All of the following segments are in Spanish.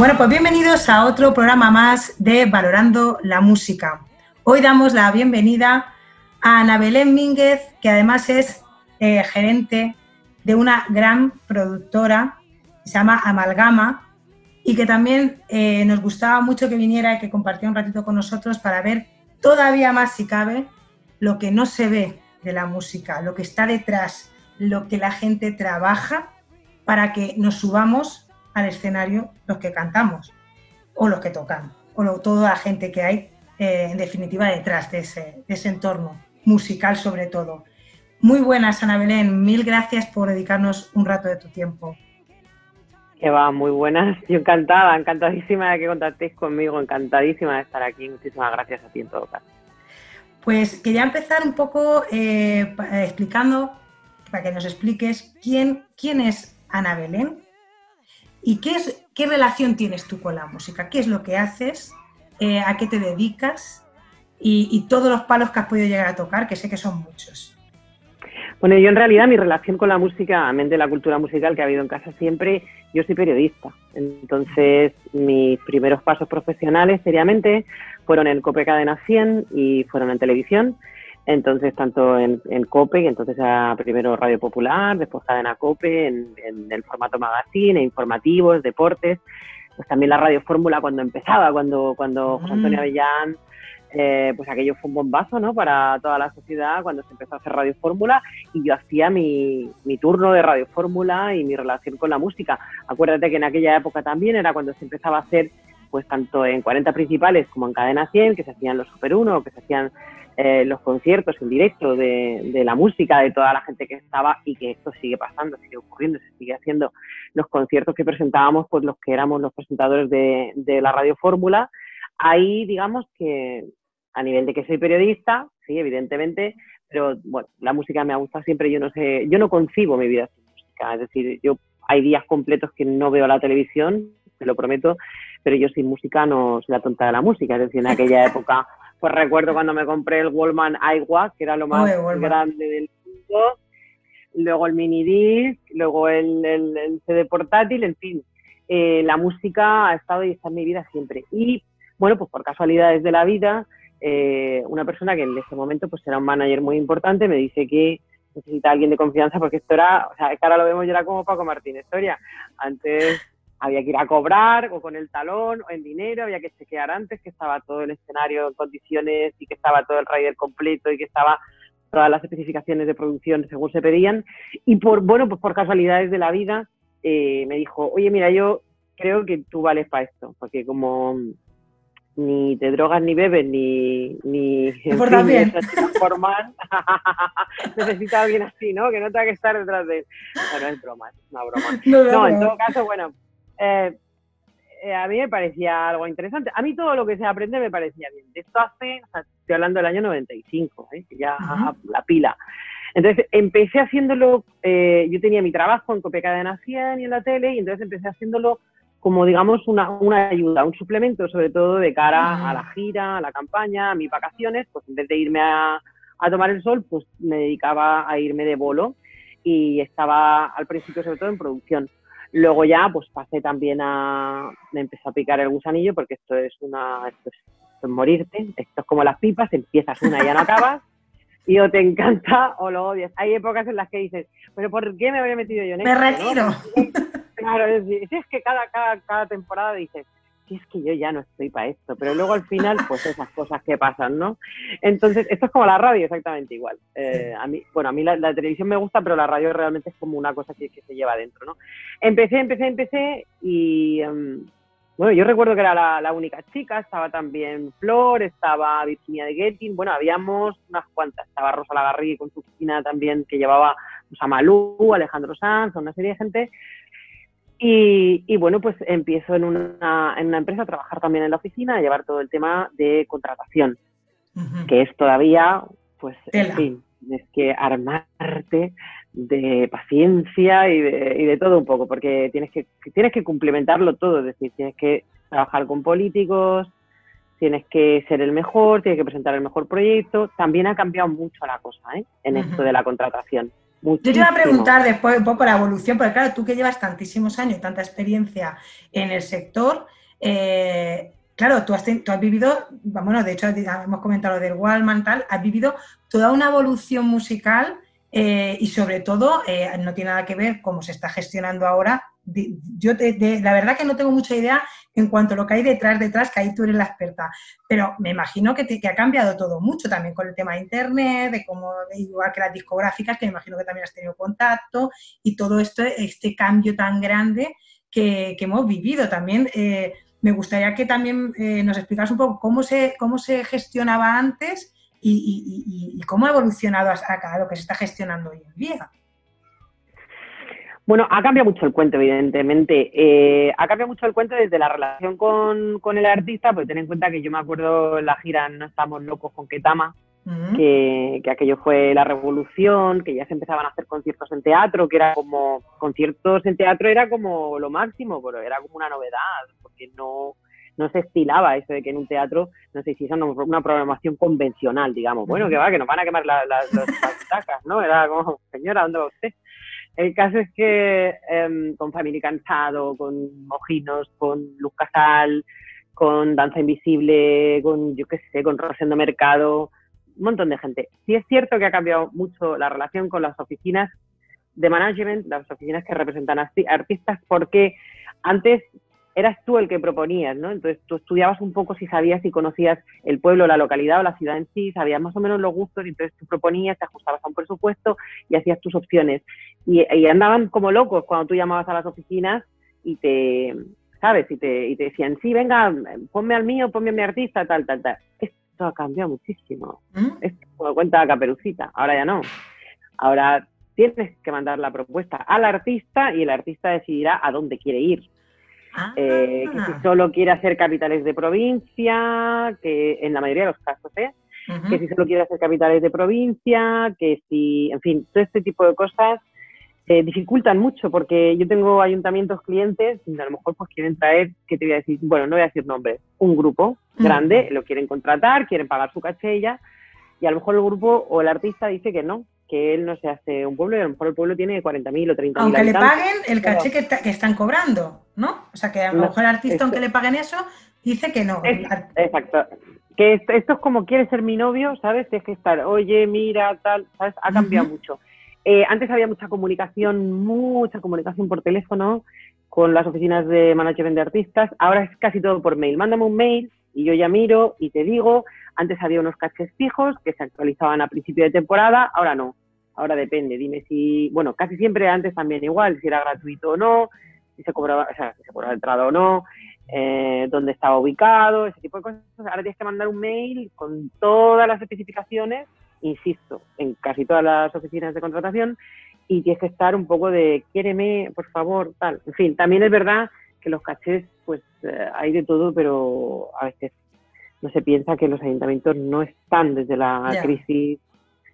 Bueno, pues bienvenidos a otro programa más de Valorando la Música. Hoy damos la bienvenida a Ana Belén Mínguez, que además es eh, gerente de una gran productora, se llama Amalgama, y que también eh, nos gustaba mucho que viniera y que compartiera un ratito con nosotros para ver todavía más, si cabe, lo que no se ve de la música, lo que está detrás, lo que la gente trabaja para que nos subamos al escenario los que cantamos o los que tocan, o toda la gente que hay, eh, en definitiva, detrás de ese, entorno musical sobre todo. Muy buenas, Ana Belén. Mil gracias por dedicarnos un rato de tu tiempo. Que va, muy buenas. Yo encantada, encantadísima de que contactéis conmigo, encantadísima de estar aquí. Muchísimas gracias a ti en todo caso. Pues quería empezar un poco eh, explicando, para que nos expliques quién, quién es Ana Belén ¿Y qué, es, qué relación tienes tú con la música? ¿Qué es lo que haces? Eh, ¿A qué te dedicas? Y, todos los palos que has podido llegar a tocar, que sé que son muchos. Bueno, yo en realidad mi relación con la música, amén de la cultura musical que ha habido en casa siempre, yo soy periodista. Entonces, mis primeros pasos profesionales, seriamente, fueron en Cope Cadena 100 y fueron en televisión. Entonces, tanto en, COPE, entonces era primero Radio Popular, después Cadena COPE, en, el formato magazine, informativos, deportes, pues también la Radio Fórmula cuando empezaba, cuando, cuando José Antonio mm. Avellán, eh, pues aquello fue un bombazo, ¿no? Para toda la sociedad cuando se empezó a hacer Radio Fórmula y yo hacía mi, mi turno de Radio Fórmula y mi relación con la música. Acuérdate que en aquella época también era cuando se empezaba a hacer pues tanto en 40 principales como en Cadena 100, que se hacían los Super 1, que se hacían eh, los conciertos en directo de, la música de toda la gente que estaba y que esto sigue pasando, sigue ocurriendo, se sigue haciendo los conciertos que presentábamos, pues los que éramos los presentadores de, la Radio Fórmula. Ahí, digamos que a nivel de que soy periodista, sí, evidentemente, pero bueno, la música me ha gustado siempre, yo no sé, yo no concibo mi vida sin música, es decir, yo hay días completos que no veo la televisión, te lo prometo, pero yo sin música no soy la tonta de la música, es decir, en aquella época pues recuerdo cuando me compré el Wallman iWatch, que era lo más grande del mundo, luego el mini disc, luego el, CD portátil, en fin. Eh, la música ha estado y está en mi vida siempre. Y bueno, pues por casualidades de la vida, eh, una persona que en ese momento pues era un manager muy importante me dice que necesita alguien de confianza porque esto era, o sea, que ahora lo vemos ya era como Paco Martínez Historia. Antes había que ir a cobrar o con el talón o en dinero, había que chequear antes que estaba todo el escenario en condiciones y que estaba todo el rider completo y que estaba todas las especificaciones de producción según se pedían. Y por, bueno, pues por casualidades de la vida, eh, me dijo, oye, mira, yo creo que tú vales para esto, porque como ni te drogas ni bebes ni ni bien. formal necesita alguien así no que no tenga que estar detrás de él. Bueno es broma es una broma. No en todo caso bueno eh, eh, a mí me parecía algo interesante. A mí todo lo que se aprende me parecía bien. Esto hace, estoy hablando del año 95, ¿eh? ya la pila. Entonces empecé haciéndolo, yo tenía mi trabajo en Copia de 100 y en la tele, y entonces empecé haciéndolo como, digamos, una, una ayuda, un suplemento, sobre todo de cara a la gira, a la campaña, a mis vacaciones, pues en vez de irme a, a tomar el sol, pues me dedicaba a irme de bolo y estaba al principio sobre todo en producción. Luego ya, pues pasé también a, me empezó a picar el gusanillo porque esto es una, esto es, morirte, esto es como las pipas, empiezas una y ya no acabas, y o te encanta o lo odias. Hay épocas en las que dices, pero ¿por qué me había metido yo en esto? Me retiro. Claro, es, es que cada, cada, cada temporada dices, es que yo ya no estoy para esto, pero luego al final, pues esas cosas que pasan, ¿no? Entonces, esto es como la radio, exactamente igual. Eh, a mí, bueno, a mí la, televisión me gusta, pero la radio realmente es como una cosa que, se lleva dentro, ¿no? Empecé, empecé, empecé y, em, bueno, yo recuerdo que era la, única chica, estaba también Flor, estaba Virginia de Getting, bueno, habíamos unas cuantas, estaba Rosa Lagarrigue con su oficina también que llevaba pues, a Malú, Alejandro Sanz, una serie de gente, y, bueno, pues empiezo en una, en una, empresa a trabajar también en la oficina, a llevar todo el tema de contratación, que es todavía, pues, en fin, es que armarte de paciencia y de, y de, todo un poco, porque tienes que, tienes que complementarlo todo, es decir, tienes que trabajar con políticos, tienes que ser el mejor, tienes que presentar el mejor proyecto. También ha cambiado mucho la cosa ¿eh? en esto de la contratación. Yo te iba a preguntar después un poco la evolución, porque claro, tú que llevas tantísimos años tanta experiencia en el sector, eh, claro, tú has, tú has, vivido, bueno, de hecho hemos comentado lo del Wallman, tal, has vivido toda una evolución musical eh, y sobre todo eh, no tiene nada que ver cómo se está gestionando ahora. Yo la verdad que no tengo mucha idea en cuanto a lo que hay detrás, detrás, que ahí tú eres la experta. Pero me imagino que, que ha cambiado todo mucho también con el tema de Internet, de cómo, igual que las discográficas, que me imagino que también has tenido contacto, y todo esto, este cambio tan grande que, hemos vivido también. Eh, me gustaría que también eh, nos explicas un poco cómo se, cómo se gestionaba antes y, cómo ha evolucionado hasta lo que se está gestionando hoy en día. Bueno, ha cambiado mucho el cuento, evidentemente. Eh, ha cambiado mucho el cuento desde la relación con, el artista, porque ten en cuenta que yo me acuerdo en la gira No estamos locos con Ketama, que, aquello fue la revolución, que ya se empezaban a hacer conciertos en teatro, que era como, conciertos en teatro era como lo máximo, pero era como una novedad, porque no, no se estilaba eso de que en un teatro no se hiciera una, programación convencional, digamos. Bueno, que va, que nos van a quemar las, las, las ¿no? Era como, señora, ¿dónde va usted? El caso es que em, con Family Cansado, con Mojinos, con Luz Casal, con Danza Invisible, con, yo qué sé, con Rosendo Mercado, un montón de gente. Sí es cierto que ha cambiado mucho la relación con las oficinas de management, las oficinas que representan a artistas, porque antes eras tú el que proponías, ¿no? Entonces tú estudiabas un poco si sabías y conocías el pueblo, la localidad o la ciudad en sí, sabías más o menos los gustos y entonces tú proponías, te ajustabas a un presupuesto y hacías tus opciones. Y, andaban como locos cuando tú llamabas a las oficinas y te, ¿sabes? Y te, y te decían, sí, venga, ponme al mío, ponme a mi artista, tal, tal, tal. Esto ha cambiado muchísimo. ¿Mm? Esto como cuenta Caperucita, ahora ya no. Ahora tienes que mandar la propuesta al artista y el artista decidirá a dónde quiere ir. Eh, que si ah. solo quiere hacer capitales de provincia, que en la mayoría de los casos, ¿eh? que si solo quiere hacer capitales de provincia, que si, en fin, todo este tipo de cosas eh, dificultan mucho porque yo tengo ayuntamientos clientes y a lo mejor pues quieren traer, que te voy a decir, bueno, no voy a decir nombres, un grupo grande, lo quieren contratar, quieren pagar su cachella y a lo mejor el grupo o el artista dice que no, que él no se hace un pueblo y a lo mejor el pueblo tiene 40.000 o 30.000 Aunque le paguen el caché que, están cobrando, ¿no? O sea, que a lo mejor el artista, aunque le paguen eso, dice que no. exacto. Que esto, es como, quiere ser mi novio, ¿sabes? Tienes que estar, oye, mira, tal, ¿sabes? Ha cambiado mucho. Eh, antes había mucha comunicación, mucha comunicación por teléfono con las oficinas de management de artistas. Ahora es casi todo por mail. Mándame un mail y yo ya miro y te digo. Antes había unos cachés fijos que se actualizaban a principio de temporada, ahora no. Ahora depende, dime si, bueno, casi siempre antes también igual, si era gratuito o no, si se cobraba, o sea, si se cobraba entrada o no, eh, dónde estaba ubicado, ese tipo de cosas. Ahora tienes que mandar un mail con todas las especificaciones, insisto, en casi todas las oficinas de contratación, y tienes que estar un poco de, quiéreme, por favor, tal. En fin, también es verdad que los cachés, pues eh, hay de todo, pero a veces no se piensa que los ayuntamientos no están desde la crisis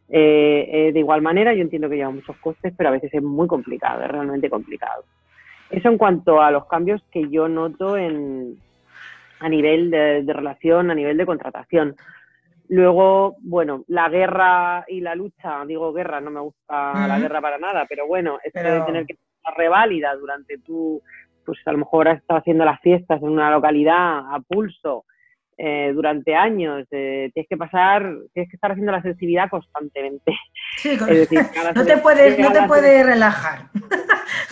eh, eh, de igual manera, yo entiendo que lleva muchos costes, pero a veces es muy complicado, es realmente complicado. Eso en cuanto a los cambios que yo noto en, a nivel de, relación, a nivel de contratación. Luego, bueno, la guerra y la lucha, digo guerra, no me gusta la guerra para nada, pero bueno, esto de tener que estar reválida durante tu, pues a lo mejor has estado haciendo las fiestas en una localidad a pulso, eh, durante años. Eh, tienes que pasar, tienes que estar haciendo la sensibilidad constantemente. Sí, no te puedes, no te puedes relajar.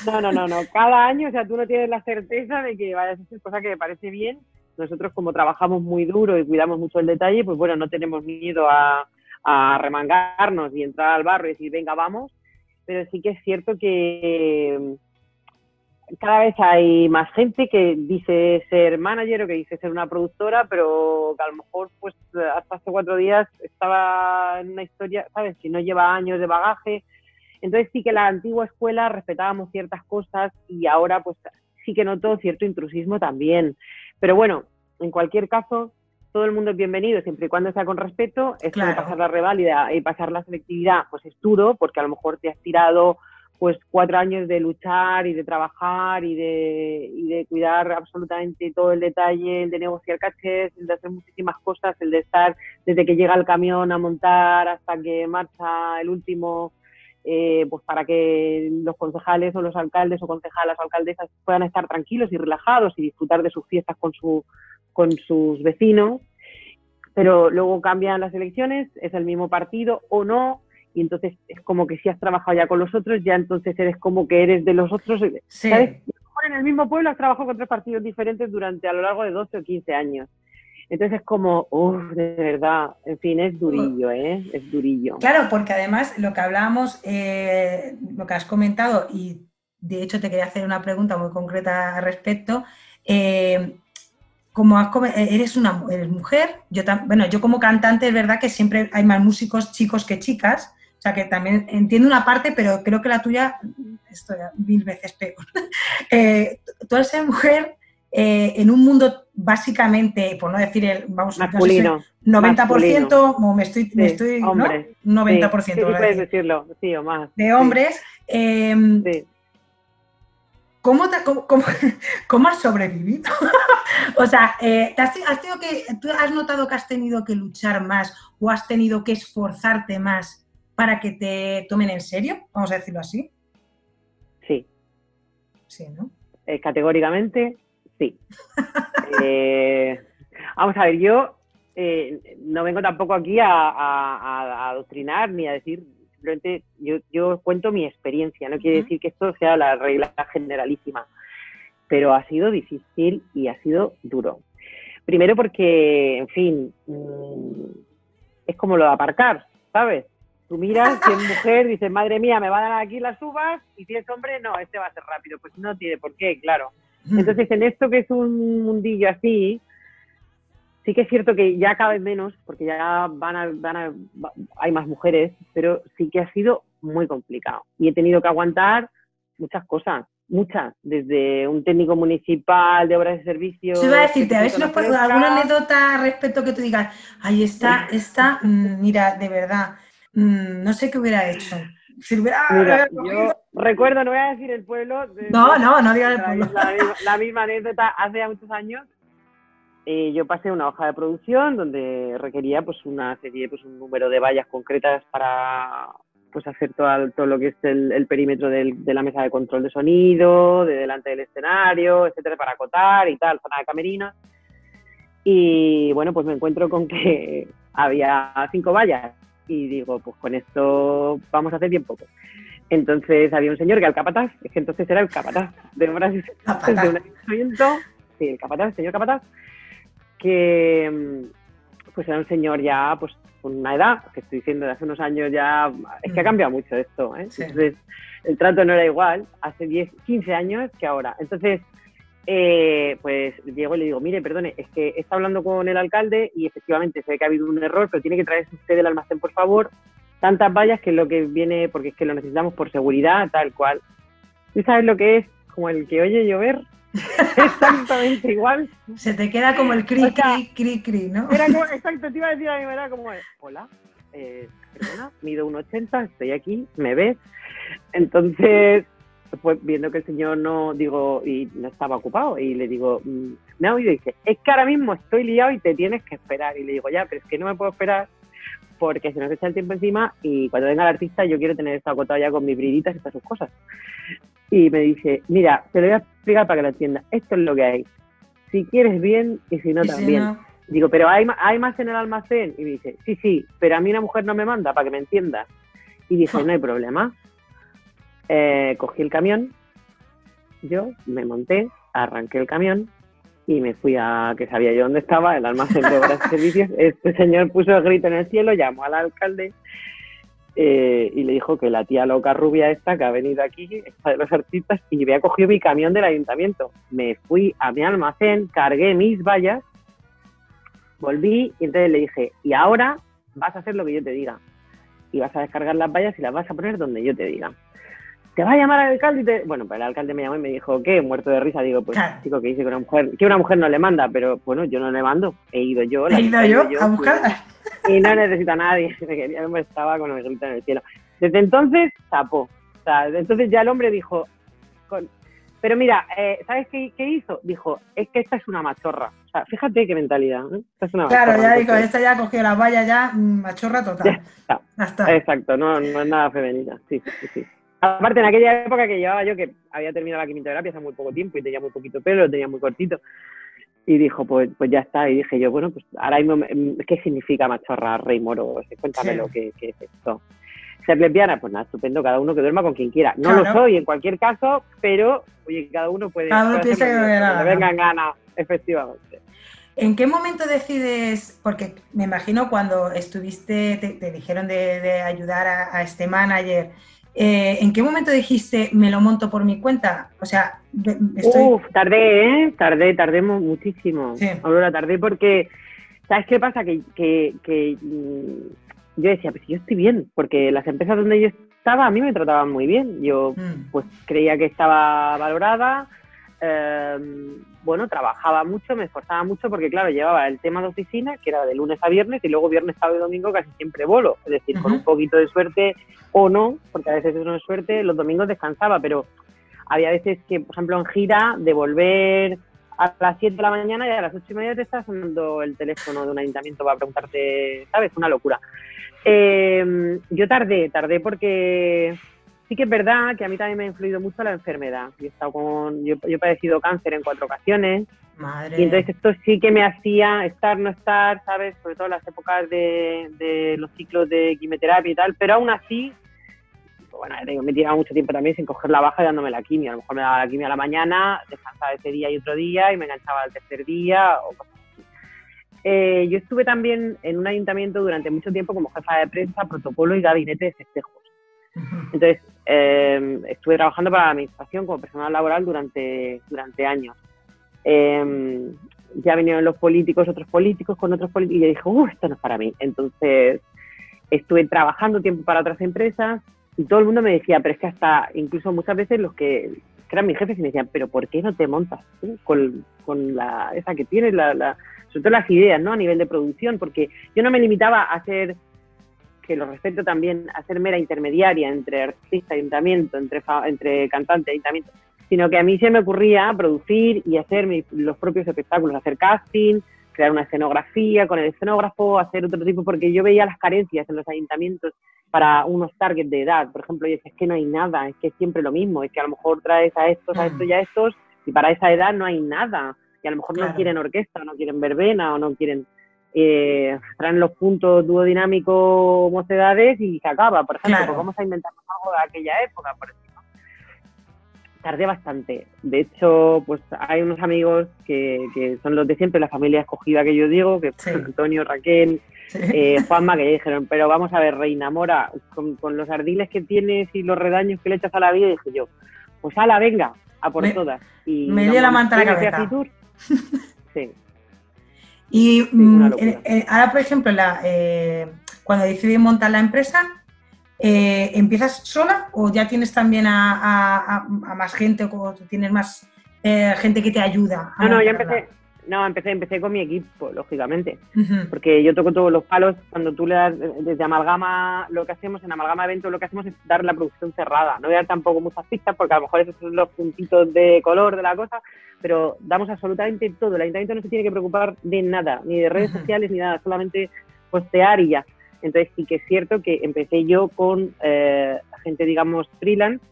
No, no, no, no. Cada año, o sea, tú no tienes la certeza de que vayas a hacer cosa que me parece bien. Nosotros como trabajamos muy duro y cuidamos mucho el detalle, pues bueno, no tenemos miedo a, a remangarnos y entrar al barro y decir, venga, vamos. Pero sí que es cierto que cada vez hay más gente que dice ser manager o que dice ser una productora, pero que a lo mejor pues hasta hace cuatro días estaba en una historia, ¿sabes? Que no lleva años de bagaje. Entonces sí que la antigua escuela respetábamos ciertas cosas y ahora pues sí que noto cierto intrusismo también. Pero bueno, en cualquier caso, todo el mundo es bienvenido siempre y cuando sea con respeto. Esto de pasar la reválida y pasar la selectividad pues es duro porque a lo mejor te has tirado pues cuatro años de luchar y de trabajar y de, y de cuidar absolutamente todo el detalle, el de negociar cachés, el de hacer muchísimas cosas, el de estar desde que llega el camión a montar hasta que marcha el último eh, pues para que los concejales o los alcaldes o concejalas o alcaldesas puedan estar tranquilos y relajados y disfrutar de sus fiestas con, su, con sus vecinos. Pero luego cambian las elecciones, es el mismo partido o no, y entonces es como que si has trabajado ya con los otros, ya entonces eres como que eres de los otros. ¿sabes? En el mismo pueblo has trabajado con tres partidos diferentes durante a lo largo de 12 o 15 años. Entonces es como, uff, de verdad, en fin, es durillo, ¿eh? Es durillo. Claro, porque además lo que hablábamos, eh, lo que has comentado, y de hecho te quería hacer una pregunta muy concreta al respecto, eh, como has eh, eres una eres mujer, yo bueno, yo como cantante es verdad que siempre hay más músicos chicos que chicas, sea que también entiendo una parte, pero creo que la tuya, esto ya mil veces peor. tú al ser mujer, eh, en un mundo básicamente, por no decir el, vamos, masculino, no 90%, como me estoy, me estoy ¿no? 90%. Sí, puedes decirlo, sí, o más. De hombres. Em, ¿cómo, cómo, has sobrevivido? o sea, eh, has, tenido que, ¿tú has notado que has tenido que luchar más o has tenido que esforzarte más para que te tomen en serio? Vamos a decirlo así. Sí. Sí, ¿no? Eh, categóricamente Sí. Eh, vamos a ver, yo eh, no vengo tampoco aquí a, adoctrinar ni a decir, simplemente yo, yo cuento mi experiencia, no quiere decir que esto sea la regla generalísima, pero ha sido difícil y ha sido duro. Primero porque, en fin, mm, es como lo de aparcar, ¿sabes? Tú miras, si es mujer, dices, madre mía, me van a dar aquí las uvas, y si es hombre, no, este va a ser rápido. Pues no tiene por qué, claro. Mm. Entonces, en esto que es un mundillo así, sí que es cierto que ya cada vez menos, porque ya van a, van a, hay más mujeres, pero sí que ha sido muy complicado. Y he tenido que aguantar muchas cosas, muchas, desde un técnico municipal de obras de servicio. Sí, iba a decirte, a ver si nos puedo alguna anécdota respecto que tú digas, ahí está, está, mm, mira, de verdad, mm, no sé qué hubiera hecho. Mira, yo recuerdo, no voy a decir el pueblo. no, no, no diga el pueblo. La, misma anécdota, hace ya muchos años, eh, yo pasé una hoja de producción donde requería pues una serie, pues un número de vallas concretas para pues hacer todo, todo lo que es el, perímetro de la mesa de control de sonido, de delante del escenario, etcétera, para acotar y tal, zona de camerinos. Y bueno, pues me encuentro con que había cinco vallas y digo, pues con esto vamos a hacer bien poco. Entonces había un señor que era el capataz, es que entonces era el capataz de obras de un ayuntamiento, sí, el capataz, el señor capataz, que mm, pues era un señor ya pues con una edad, que estoy diciendo de hace unos años ya, es que ha mm. cambiado mucho esto, ¿eh? entonces el trato no era igual hace 10, 15 años que ahora. Entonces, eh, pues llego y le digo, mire, perdone, es que está hablando con el alcalde y efectivamente se ve que ha habido un error, pero tiene que traerse usted del almacén, por favor, tantas vallas que es lo que viene, porque es que lo necesitamos por seguridad, tal cual. ¿Tú sabes lo que es? Como el que oye llover. Exactamente igual. Se te queda como el cri, cri, cri, cri, ¿no? Era como, exacto, te iba a decir a mí, era como, hola, eh, perdona, mido 1,80, estoy aquí, ¿me ves? Entonces, pues viendo que el señor no, digo, y no estaba ocupado, y le digo, mm, me ha oído y dice, es que ahora mismo estoy liado y te tienes que esperar. Y le digo, ya, pero es que no me puedo esperar porque se nos echa el tiempo encima y cuando venga el artista yo quiero tener esto acotado ya con mis briditas y todas sus cosas. Y me dice, mira, te lo voy a explicar para que lo entiendas. Esto es lo que hay. Si quieres bien y si no también. Digo, pero hay, hay más en el almacén. Y me dice, sí, sí, pero a mí una mujer no me manda para que me entienda. Y dije, no hay problema. Eh, cogí el camión, yo me monté, arranqué el camión y me fui a, que sabía yo dónde estaba, el almacén de obras y servicios. Este señor puso el grito en el cielo, llamó al alcalde eh, y le dijo que la tía loca rubia esta que ha venido aquí, esta de los artistas, y había cogido mi camión del ayuntamiento. Me fui a mi almacén, cargué mis vallas, volví y entonces le dije, y ahora vas a hacer lo que yo te diga. Y vas a descargar las vallas y las vas a poner donde yo te diga te va a llamar al alcalde y te... Bueno, pues el alcalde me llamó y me dijo, ¿qué? Muerto de risa. Digo, pues chico, que dice que una mujer, que una mujer no le manda, pero bueno, yo no le mando. He ido yo. He ido yo, a buscarla. Y no necesita a nadie. Me estaba con el grito en el cielo. Desde entonces, tapó. O sea, desde entonces ya el hombre dijo, con, Pero mira, eh, ¿sabes qué, hizo? Dijo, es que esta es una machorra. O sea, fíjate qué mentalidad. ¿eh? claro, ya dijo, esta ya ha cogido la valla ya, mm, machorra total. Exacto, no, no es nada femenina. Sí, sí, sí. Aparte, en aquella época que llevaba yo, que había terminado la quimioterapia hace muy poco tiempo y tenía muy poquito pelo, lo tenía muy cortito, y dijo, pues, pues ya está. Y dije yo, bueno, pues ahora mismo, mm, ¿qué significa machorra, rey moro? Cuéntame lo que, es esto. Ser lesbiana, pues nada, estupendo, cada uno que duerma con quien quiera. No lo soy en cualquier caso, pero, oye, cada uno puede... Cada uno piensa que venga vengan ganas, efectivamente. ¿En qué momento decides, porque me imagino cuando estuviste, te, dijeron de, ayudar a, este manager, eh, ¿en qué momento dijiste me lo monto por mi cuenta? O sea, estoy... Uf, tardé, ¿eh? Tardé, tardé muchísimo. Sí. Ahora tardé porque, ¿sabes qué pasa? Que, que, que mm, yo decía, pues yo estoy bien, porque las empresas donde yo estaba a mí me trataban muy bien. Yo mm. pues creía que estaba valorada, Em, bueno, trabajaba mucho, me esforzaba mucho porque, claro, llevaba el tema de oficina, que era de lunes a viernes, y luego viernes, sábado y domingo casi siempre bolo. Es decir, con un poquito de suerte o no, porque a veces no es suerte, los domingos descansaba, pero había veces que, por ejemplo, en gira, de volver a las 7 de la mañana y a las 8 y media te estás sonando el teléfono de un ayuntamiento para preguntarte, ¿sabes? Una locura. Em, yo tardé, tardé porque sí que es verdad que a mí también me ha influido mucho la enfermedad. Yo he, estado con, yo, he padecido cáncer en cuatro ocasiones. Madre. Y entonces esto sí que me hacía estar, no estar, ¿sabes? Sobre todo en las épocas de, de los ciclos de quimioterapia y tal. Pero aún así, bueno, me tiraba mucho tiempo también sin coger la baja y dándome la quimio. A lo mejor me daba la quimio a la mañana, descansaba ese día y otro día y me enganchaba al tercer día o cosas así. Eh, yo estuve también en un ayuntamiento durante mucho tiempo como jefa de prensa, protocolo y gabinete de festejos. Entonces, eh, estuve trabajando para la administración como personal laboral durante, durante años. Eh, ya vinieron los políticos, otros políticos con otros políticos, y yo dije, uh, esto no es para mí. Entonces, estuve trabajando tiempo para otras empresas y todo el mundo me decía, pero es que hasta, incluso muchas veces los que, eran mis jefes y me decían, pero ¿por qué no te montas con, con la, esa que tienes, la, la, sobre todo las ideas, ¿no? A nivel de producción, porque yo no me limitaba a hacer que lo respeto también a ser mera intermediaria entre artista y ayuntamiento, entre, entre cantante y ayuntamiento, sino que a mí se me ocurría producir y hacer los propios espectáculos, hacer casting, crear una escenografía con el escenógrafo, hacer otro tipo, porque yo veía las carencias en los ayuntamientos para unos targets de edad. Por ejemplo, decía, es que no hay nada, es que es siempre lo mismo, es que a lo mejor traes a estos, a estos y a estos, y para esa edad no hay nada. Y a lo mejor no quieren orquesta, no quieren verbena, o no quieren eh, traen los puntos duodinámicos mocedades y se acaba, por ejemplo, pues vamos a inventarnos algo de aquella época, por ejemplo. Tardé bastante. De hecho, pues hay unos amigos que, que, son los de siempre, la familia escogida que yo digo, que son Antonio, Raquel, eh, Juanma, que dijeron, pero vamos a ver, Reina Mora, con, los ardiles que tienes y los redaños que le echas a la vida, dije yo, pues ala, venga, a por todas. Y me dio la manta a la cabeza. Sí, y eh, eh, ahora, por ejemplo, la, eh, cuando decides montar la empresa, ¿empiezas sola o ya tienes también a, más gente o tienes más gente que te ayuda? No, no, ya empecé, no, empecé, empecé con mi equipo, lógicamente, porque yo toco todos los palos. Cuando tú le das desde Amalgama, lo que hacemos en Amalgama Evento, lo que hacemos es dar la producción cerrada. No voy a dar tampoco muchas pistas, porque a lo mejor esos son los puntitos de color de la cosa, pero damos absolutamente todo. El ayuntamiento no se tiene que preocupar de nada, ni de redes sociales, ni nada, solamente postear y ya. Entonces sí que es cierto que empecé yo con eh, gente, digamos, freelance,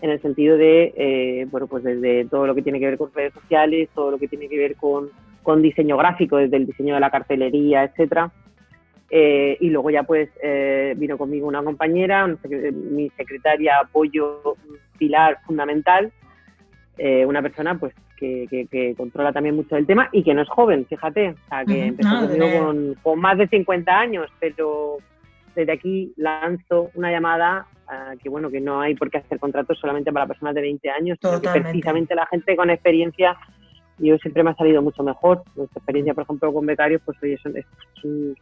en el sentido de, eh, bueno, pues desde todo lo que tiene que ver con redes sociales, todo lo que tiene que ver con, con diseño gráfico, desde el diseño de la cartelería, etcétera. Eh, y luego ya pues eh, vino conmigo una compañera, mi secretaria, apoyo, pilar fundamental, una persona pues que, que, controla también mucho el tema y que no es joven, fíjate, o sea, que empezó conmigo con, con, más de 50 años, pero desde aquí lanzo una llamada que bueno, que no hay por qué hacer contratos solamente para personas de 20 años, sino que precisamente la gente con experiencia, yo siempre me ha salido mucho mejor. Nuestra experiencia, por ejemplo, con becarios, pues oye, son,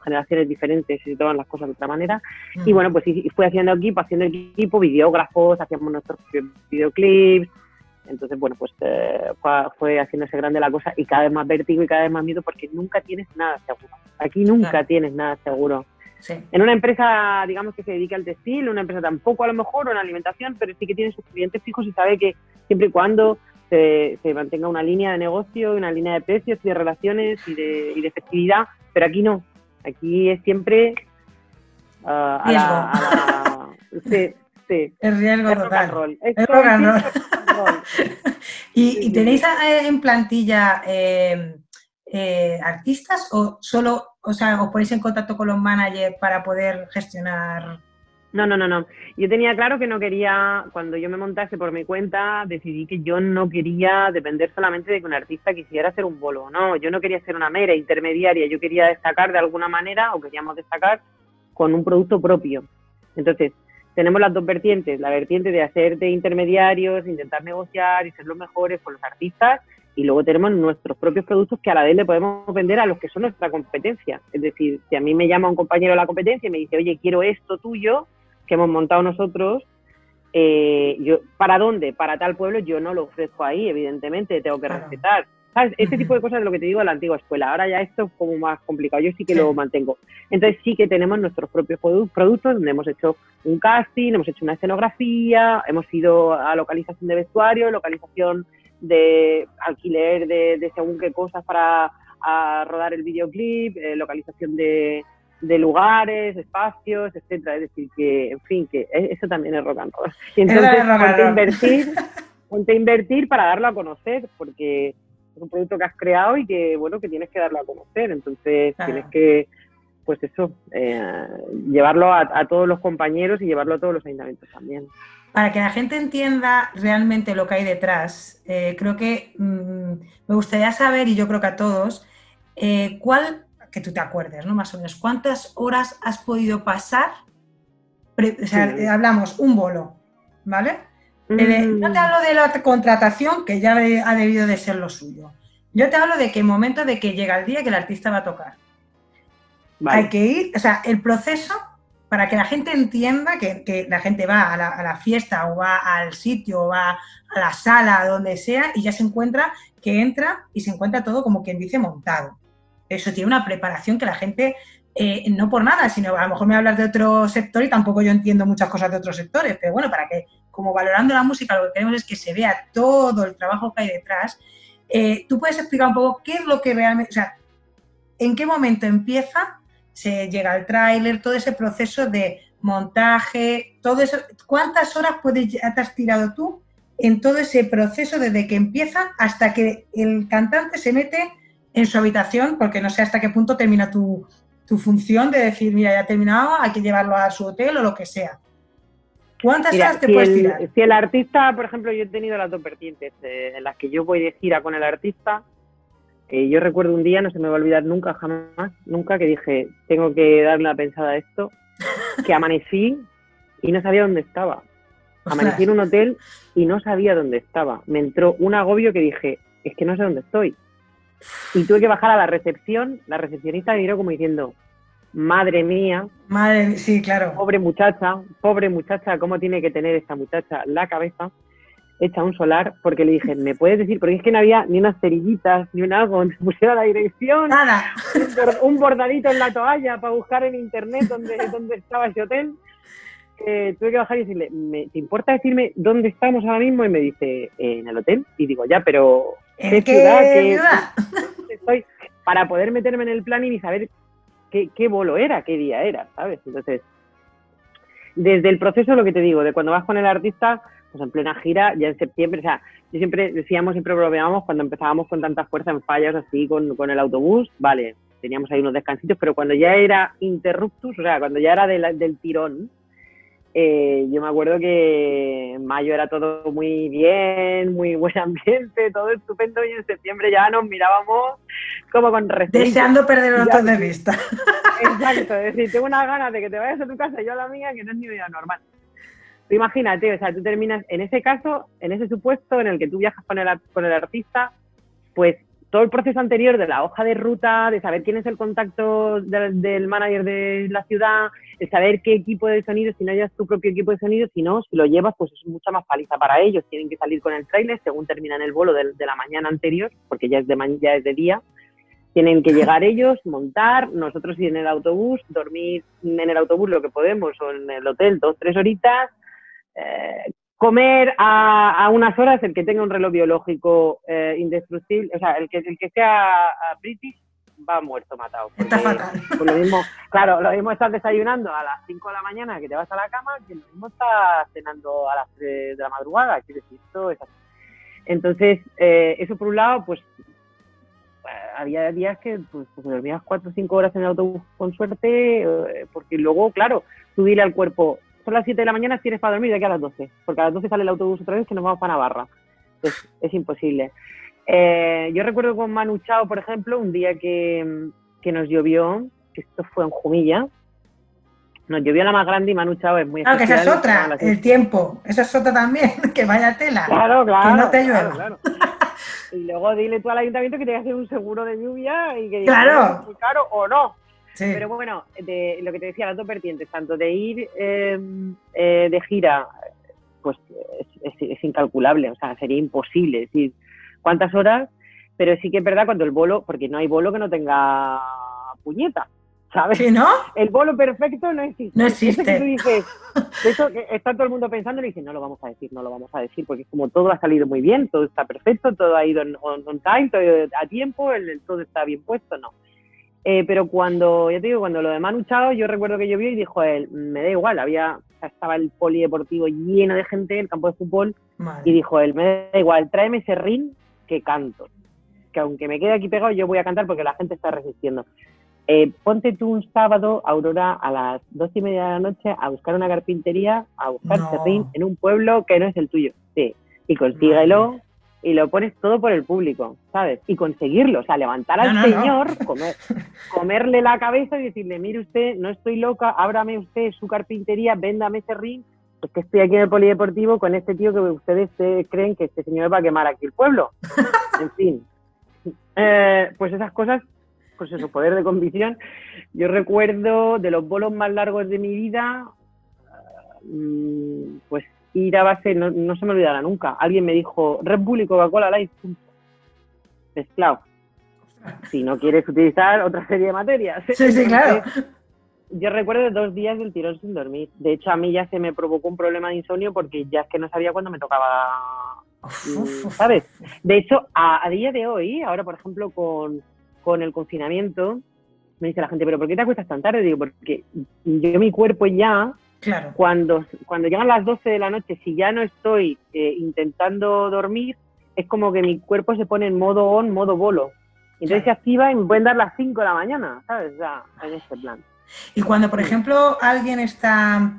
generaciones diferentes y se toman las cosas de otra manera. Y bueno, pues y, fui haciendo equipo, haciendo equipo, videógrafos, hacíamos nuestros videoclips. Entonces, bueno, pues eh, fue, haciéndose grande la cosa y cada vez más vértigo y cada vez más miedo porque nunca tienes nada seguro. Aquí nunca tienes nada seguro. En una empresa, digamos, que se dedica al textil, una empresa tampoco a lo mejor, o en alimentación, pero sí que tiene sus clientes fijos y sabe que siempre y cuando se, mantenga una línea de negocio, una línea de precios y de relaciones y de, y de efectividad, pero aquí no. Aquí es siempre uh, a, la, sí, sí. El riesgo total. ¿Y, tenéis en plantilla eh, eh, artistas o solo, o sea, os ponéis en contacto con los managers para poder gestionar no, no, no, no. Yo tenía claro que no quería, cuando yo me montase por mi cuenta, decidí que yo no quería depender solamente de que un artista quisiera hacer un bolo. No, yo no quería ser una mera intermediaria, yo quería destacar de alguna manera, o queríamos destacar, con un producto propio. Entonces, tenemos las dos vertientes, la vertiente de hacer de intermediarios, intentar negociar y ser los mejores con los artistas, y luego tenemos nuestros propios productos que a la vez le podemos vender a los que son nuestra competencia. Es decir, si a mí me llama un compañero de la competencia y me dice, oye, quiero esto tuyo, que hemos montado nosotros, eh, yo, ¿para dónde? Para tal pueblo yo no lo ofrezco ahí, evidentemente, tengo que respetar. ¿Sabes? Este tipo de cosas es lo que te digo de la antigua escuela. Ahora ya esto es como más complicado. Yo sí que lo mantengo. Entonces sí que tenemos nuestros propios productos donde hemos hecho un casting, hemos hecho una escenografía, hemos ido a localización de vestuario, localización de alquiler de, según qué cosas para rodar el videoclip, eh, localización de, de lugares, espacios, etcétera. Es decir, que, en fin, que e, eso también es rock and roll. Y entonces, ponte a invertir, ponte a invertir para darlo a conocer, porque es un producto que has creado y que, bueno, que tienes que darlo a conocer. Entonces, tienes que, pues eso, eh, llevarlo a, todos los compañeros y llevarlo a todos los ayuntamientos también. Para que la gente entienda realmente lo que hay detrás, eh, creo que mm, me gustaría saber, y yo creo que a todos, eh, ¿cuál que tú te acuerdes, ¿no? Más o menos, ¿cuántas horas has podido pasar? o sea, hablamos un bolo, ¿vale? Mm. no te hablo de la contratación, que ya ha debido de ser lo suyo. Yo te hablo de que el momento de que llega el día que el artista va a tocar. Hay que ir, o sea, el proceso para que la gente entienda que, la gente va a la, fiesta o va al sitio o va a la sala, donde sea, y ya se encuentra que entra y se encuentra todo como quien dice montado eso tiene una preparación que la gente, eh, no por nada, sino a lo mejor me hablas de otro sector y tampoco yo entiendo muchas cosas de otros sectores, pero bueno, para que, como valorando la música, lo que queremos es que se vea todo el trabajo que hay detrás. Eh, ¿Tú puedes explicar un poco qué es lo que realmente, o sea, en qué momento empieza, se llega al tráiler, todo ese proceso de montaje, todo eso, ¿cuántas horas puedes, te has tirado tú en todo ese proceso desde que empieza hasta que el cantante se mete en su habitación, porque no sé hasta qué punto termina tu, función de decir, mira, ya ha terminado, hay que llevarlo a su hotel o lo que sea. ¿Cuántas horas te puedes tirar? Si el artista, por ejemplo, yo he tenido las dos vertientes eh, en las que yo voy de gira con el artista. Eh, yo recuerdo un día, no se me va a olvidar nunca, jamás, nunca, que dije, tengo que darle una pensada a esto, que amanecí y no sabía dónde estaba. Amanecí en un hotel y no sabía dónde estaba. Me entró un agobio que dije, es que no sé dónde estoy. Y tuve que bajar a la recepción, la recepcionista me miró como diciendo, madre mía. Madre, sí, claro. Pobre muchacha, pobre muchacha, ¿cómo tiene que tener esta muchacha la cabeza hecha un solar? Porque le dije, ¿me puedes decir? Porque es que no había ni unas cerillitas, ni un algo donde pusiera la dirección. Nada. Un, bordadito en la toalla para buscar en internet dónde, dónde estaba ese hotel. Eh, tuve que bajar y decirle, ¿te importa decirme dónde estamos ahora mismo? Y me dice, en el hotel. Y digo, ya, pero ¿qué, ciudad? ¿Qué estoy? Para poder meterme en el planning y saber qué, qué bolo era, qué día era, ¿sabes? Entonces, desde el proceso, lo que te digo, de cuando vas con el artista, pues en plena gira, ya en septiembre, o sea, yo siempre decíamos, siempre bromeábamos cuando empezábamos con tanta fuerza en fallas así con, con el autobús, vale, teníamos ahí unos descansitos, pero cuando ya era interruptus, o sea, cuando ya era del tirón, eh, yo me acuerdo que en mayo era todo muy bien, muy buen ambiente, todo estupendo y en septiembre ya nos mirábamos como con respeto. Deseando perder otros de vista. Exacto, es decir, tengo unas ganas de que te vayas a tu casa y yo a la mía, que no es ni vida normal. Imagínate, o sea, tú terminas, en ese caso, en ese supuesto en el que tú viajas con el, con el artista, pues todo el proceso anterior de la hoja de ruta, de saber quién es el contacto del, manager de la ciudad, de saber qué equipo de sonido, si no hayas tu propio equipo de sonido, si no, si lo llevas, pues es mucha más paliza para ellos. Tienen que salir con el trailer según terminan el vuelo de, la mañana anterior, porque ya es, de, ya es de día. Tienen que llegar ellos, montar, nosotros ir en el autobús, dormir en el autobús lo que podemos o en el hotel dos, tres horitas, eh, comer a, unas horas, el que tenga un reloj biológico eh, indestructible, o sea, el que, el que sea british va muerto, matado. Está fatal. lo mismo, claro, lo mismo estás desayunando a las 5 de la mañana que te vas a la cama, que lo mismo estás cenando a las 3 de la madrugada, quiero decir, esto es así. Entonces, eh, eso por un lado, pues eh, había días que pues, pues dormías 4 o 5 horas en el autobús con suerte, porque luego, claro, subirle al cuerpo, son las 7 de la mañana, tienes para dormir de aquí a las 12, porque a las 12 sale el autobús otra vez que nos vamos para Navarra. Entonces, es imposible. Eh, yo recuerdo con Manu Chao, por ejemplo, un día que, que, nos llovió, que esto fue en Jumilla, nos llovió la más grande y Manu Chao es muy Claro, que esa es otra, el tiempo, esa es otra también, que vaya tela. Claro, claro. Que no te llueva. Claro, Y luego dile tú al ayuntamiento que te que hacer un seguro de lluvia y que claro. muy caro o no. Pero bueno, de, lo que te decía, las dos vertientes, tanto de ir eh, eh, de gira, pues es, es, incalculable, o sea, sería imposible. Es decir, cuántas horas, pero sí que es verdad cuando el bolo, porque no hay bolo que no tenga puñeta. ¿Sabes? ¿Sí, no? El bolo perfecto no existe. No existe. que tú dices, eso que está todo el mundo pensando y dice, no lo vamos a decir, no lo vamos a decir, porque es como todo ha salido muy bien, todo está perfecto, todo ha ido on, time, todo a tiempo, el, todo está bien puesto, no. Eh, pero cuando, ya te digo, cuando lo de Manu Chao, yo recuerdo que llovió y dijo él, me da igual, había, estaba el polideportivo lleno de gente, el campo de fútbol, y dijo él, me da igual, tráeme ese ring que canto. Que aunque me quede aquí pegado, yo voy a cantar porque la gente está resistiendo. Eh, ponte tú un sábado, Aurora, a las dos y media de la noche a buscar una carpintería, a buscar serrín en un pueblo que no es el tuyo. Sí, y consíguelo y lo pones todo por el público, ¿sabes? Y conseguirlo, o sea, levantar al señor, Comer, comerle la cabeza y decirle, mire usted, no estoy loca, ábrame usted su carpintería, véndame serrín es que estoy aquí en el polideportivo con este tío que ustedes eh, creen que este señor va a quemar aquí el pueblo. en fin. Eh, pues esas cosas, pues eso, poder de convicción. Yo recuerdo de los bolos más largos de mi vida, mm, pues ir a base, no, se me olvidará nunca. Alguien me dijo, Red Bull y Coca-Cola Light, mezclado. Si no quieres utilizar otra serie de materias. Sí, sí, claro yo recuerdo dos días del tirón sin dormir. De hecho, a mí ya se me provocó un problema de insomnio porque ya es que no sabía cuándo me tocaba, mm, ¿sabes? De hecho, a, día de hoy, ahora por ejemplo con, con, el confinamiento, me dice la gente, ¿pero por qué te acuestas tan tarde? Digo, porque yo mi cuerpo ya, claro. cuando, cuando llegan las 12 de la noche, si ya no estoy eh, intentando dormir, es como que mi cuerpo se pone en modo on, modo bolo. Entonces se activa y me pueden dar las 5 de la mañana, ¿sabes? Ya, en este plan. Y cuando, por ejemplo, alguien está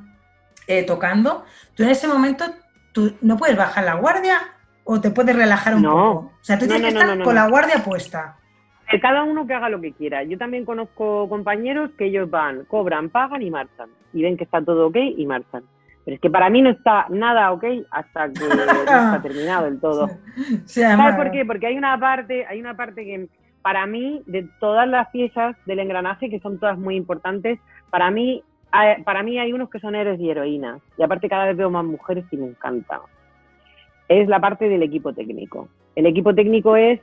eh, tocando, tú en ese momento tú no puedes bajar la guardia o te puedes relajar un poco. O sea, tú tienes que estar con la guardia puesta. Cada uno que haga lo que quiera. Yo también conozco compañeros que ellos van, cobran, pagan y marchan. Y ven que está todo ok y marchan. Pero es que para mí no está nada ok hasta que no está terminado del todo. ¿Sabes por qué? Porque hay una parte, hay una parte que para mí, de todas las piezas del engranaje, que son todas muy importantes, para mí, para mí hay unos que son héroes y heroínas. Y aparte cada vez veo más mujeres y me encanta. Es la parte del equipo técnico. El equipo técnico es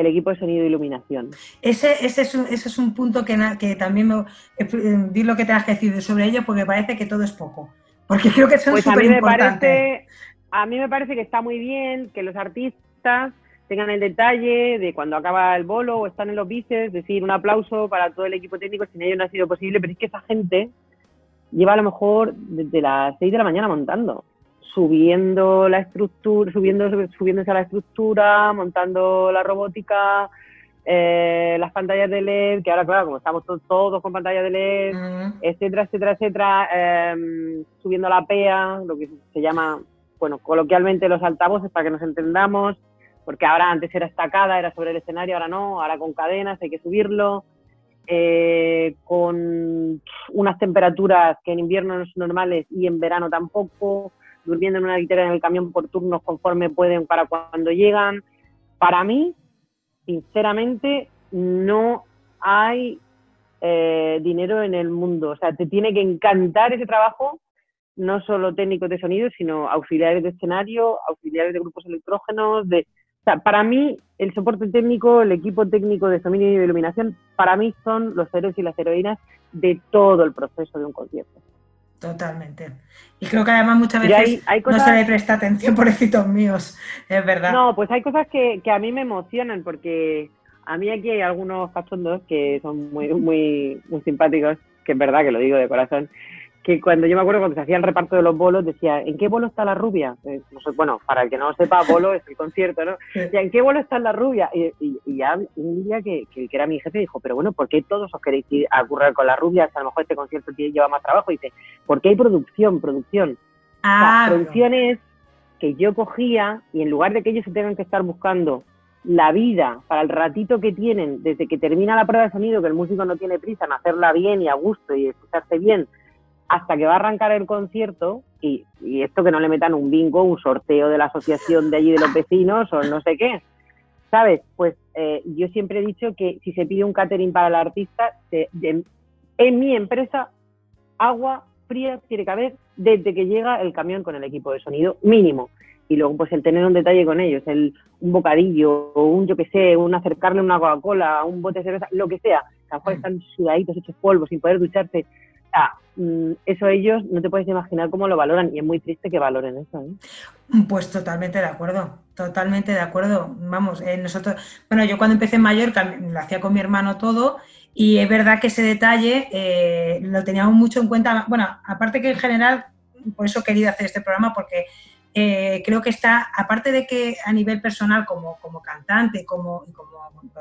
el equipo de sonido e iluminación. Ese, ese, es, un, ese es un punto que, que también me... Eh, di lo que tengas que decir sobre ello porque parece que todo es poco. Porque creo que son pues me parece A mí me parece que está muy bien que los artistas tengan el detalle de cuando acaba el bolo o están en los bices, es decir, un aplauso para todo el equipo técnico, sin ellos no ha sido posible, pero es que esa gente lleva a lo mejor desde las 6 de la mañana montando, subiendo la estructura, subiendo, subiéndose a la estructura, montando la robótica, eh, las pantallas de LED, que ahora claro, como estamos todos, con pantallas de LED, etcétera, etcétera, etcétera, em, subiendo la PEA, lo que se llama, bueno, coloquialmente los altavoces para que nos entendamos, porque ahora antes era estacada, era sobre el escenario, ahora no, ahora con cadenas hay que subirlo, eh, con unas temperaturas que en invierno no son normales y en verano tampoco, durmiendo en una litera en el camión por turnos conforme pueden para cuando llegan. Para mí, sinceramente, no hay eh, dinero en el mundo. O sea, te tiene que encantar ese trabajo, no solo técnicos de sonido, sino auxiliares de escenario, auxiliares de grupos electrógenos, de o sea, para mí, el soporte técnico, el equipo técnico de sonido y de iluminación, para mí son los héroes y las heroínas de todo el proceso de un concierto. Totalmente. Y creo que además muchas veces no se le presta atención, por pobrecitos míos, es verdad. No, pues hay cosas que, que a mí me emocionan porque a mí aquí hay algunos cachondos que son muy, muy, muy simpáticos, que es verdad que lo digo de corazón, que cuando yo me acuerdo cuando se hacía el reparto de los bolos, decía, ¿en qué bolo está la rubia? Eh, no sé, bueno, para el que no lo sepa, bolo es el concierto, ¿no? ¿en qué bolo está la rubia? Y, ya un día que, que, era mi jefe dijo, pero bueno, ¿por qué todos os queréis ir a currar con la rubia? a lo mejor este concierto lleva más trabajo. Y dice, porque hay producción, producción. Ah, la producción es que yo cogía y en lugar de que ellos se tengan que estar buscando la vida para el ratito que tienen desde que termina la prueba de sonido, que el músico no tiene prisa en hacerla bien y a gusto y escucharse bien, hasta que va a arrancar el concierto y, esto que no le metan un bingo, un sorteo de la asociación de allí de los vecinos o no sé qué. ¿Sabes? Pues eh, yo siempre he dicho que si se pide un catering para el artista, en mi empresa agua fría tiene que haber desde que llega el camión con el equipo de sonido mínimo. Y luego pues el tener un detalle con ellos, el, un bocadillo, o un yo que sé, un acercarle una Coca-Cola, un bote de cerveza, lo que sea. A lo mejor están sudaditos, hechos polvo, sin poder ducharse sea, mm, eso ellos no te puedes imaginar cómo lo valoran y es muy triste que valoren eso. ¿eh? Pues totalmente de acuerdo, totalmente de acuerdo. Vamos, eh, nosotros, bueno, yo cuando empecé en Mallorca lo hacía con mi hermano todo y es verdad que ese detalle eh, lo teníamos mucho en cuenta. Bueno, aparte que en general, por eso he querido hacer este programa porque creo que está, aparte de que a nivel personal como, como cantante, como, como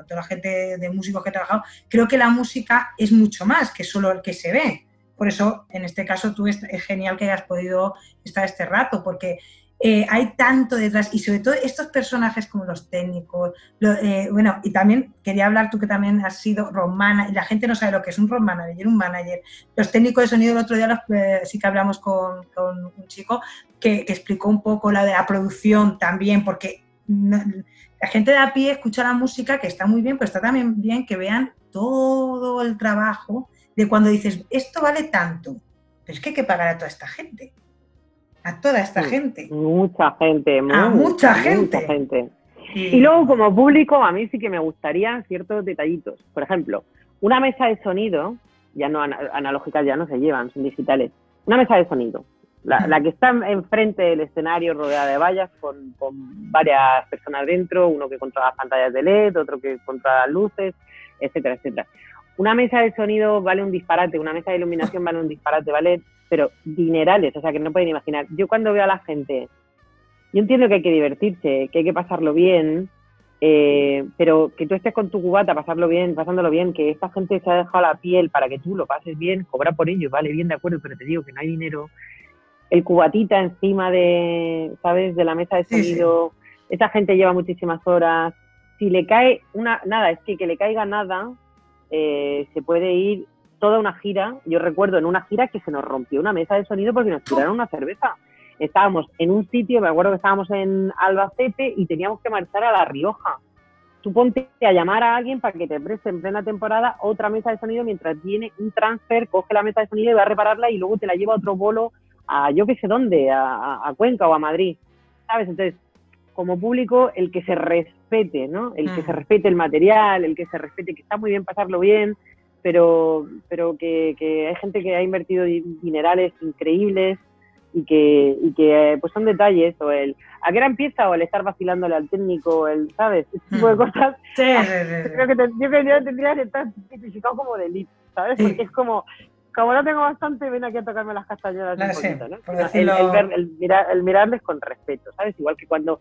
toda la gente de músicos que he trabajado, creo que la música es mucho más que solo el que se ve. Por eso, en este caso, tú es, genial que hayas podido estar este rato, porque eh, hay tanto detrás y sobre todo estos personajes como los técnicos, eh, bueno, y también quería hablar tú que también has sido romana y la gente no sabe lo que es un road manager, un manager. Los técnicos de sonido el otro día eh, sí que hablamos con, un chico que, explicó un poco la de la producción también, porque la gente de a pie escucha la música que está muy bien, pero está también bien que vean todo el trabajo de cuando dices, esto vale tanto, pero es que hay que pagar a toda esta gente. A toda esta gente. Mucha gente, a mucha, gente. gente. Y... luego como público a mí sí que me gustaría ciertos detallitos. Por ejemplo, una mesa de sonido, ya no analógicas ya no se llevan, son digitales. Una mesa de sonido, la, que está enfrente del escenario rodeada de vallas con, con, varias personas dentro, uno que controla las pantallas de LED, otro que controla las luces, etcétera, etcétera una mesa de sonido vale un disparate, una mesa de iluminación vale un disparate, vale, pero dinerales, o sea que no pueden imaginar. Yo cuando veo a la gente, yo entiendo que hay que divertirse, que hay que pasarlo bien, eh, pero que tú estés con tu cubata, pasarlo bien, pasándolo bien, que esta gente se ha dejado la piel para que tú lo pases bien, cobra por ello, vale, bien de acuerdo, pero te digo que no hay dinero. El cubatita encima de, ¿sabes?, de la mesa de sonido, esta gente lleva muchísimas horas. Si le cae una, nada, es que que le caiga nada, eh, se puede ir toda una gira. Yo recuerdo en una gira que se nos rompió una mesa de sonido porque nos tiraron una cerveza. Estábamos en un sitio, me acuerdo que estábamos en Albacete y teníamos que marchar a La Rioja. Tú ponte a llamar a alguien para que te preste en plena temporada otra mesa de sonido mientras tiene un transfer, coge la mesa de sonido y va a repararla y luego te la lleva a otro bolo a yo qué sé dónde, a, a Cuenca o a Madrid. ¿Sabes? Entonces, como público el que se respete, ¿no? El que se respete el material, el que se respete, que está muy bien pasarlo bien, pero, pero que, hay gente que ha invertido dinerales increíbles y que, y que pues son detalles, o el a qué hora empieza, o el estar vacilándole al técnico, el, ¿sabes? Ese tipo de mm. cosas. Sí, Creo que yo tendría que estar tipificado como delito, ¿sabes? Porque es como, como no tengo bastante, ven aquí a tocarme las castañuelas un poquito, ¿no? El, el, el, mirarles con respeto, ¿sabes? Igual que cuando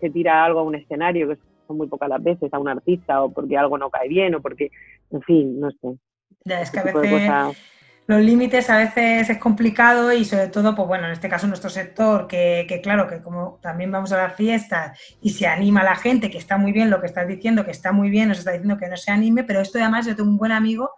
se, tira algo a un escenario, que son muy pocas las veces, a un artista, o porque algo no cae bien, o porque, en fin, no sé. Ya, es que a veces los límites a veces es complicado y sobre todo, pues bueno, en este caso nuestro sector, que, que, claro, que como también vamos a las fiestas y se anima a la gente, que está muy bien lo que estás diciendo, que está muy bien, nos está diciendo que no se anime, pero esto además yo tengo un buen amigo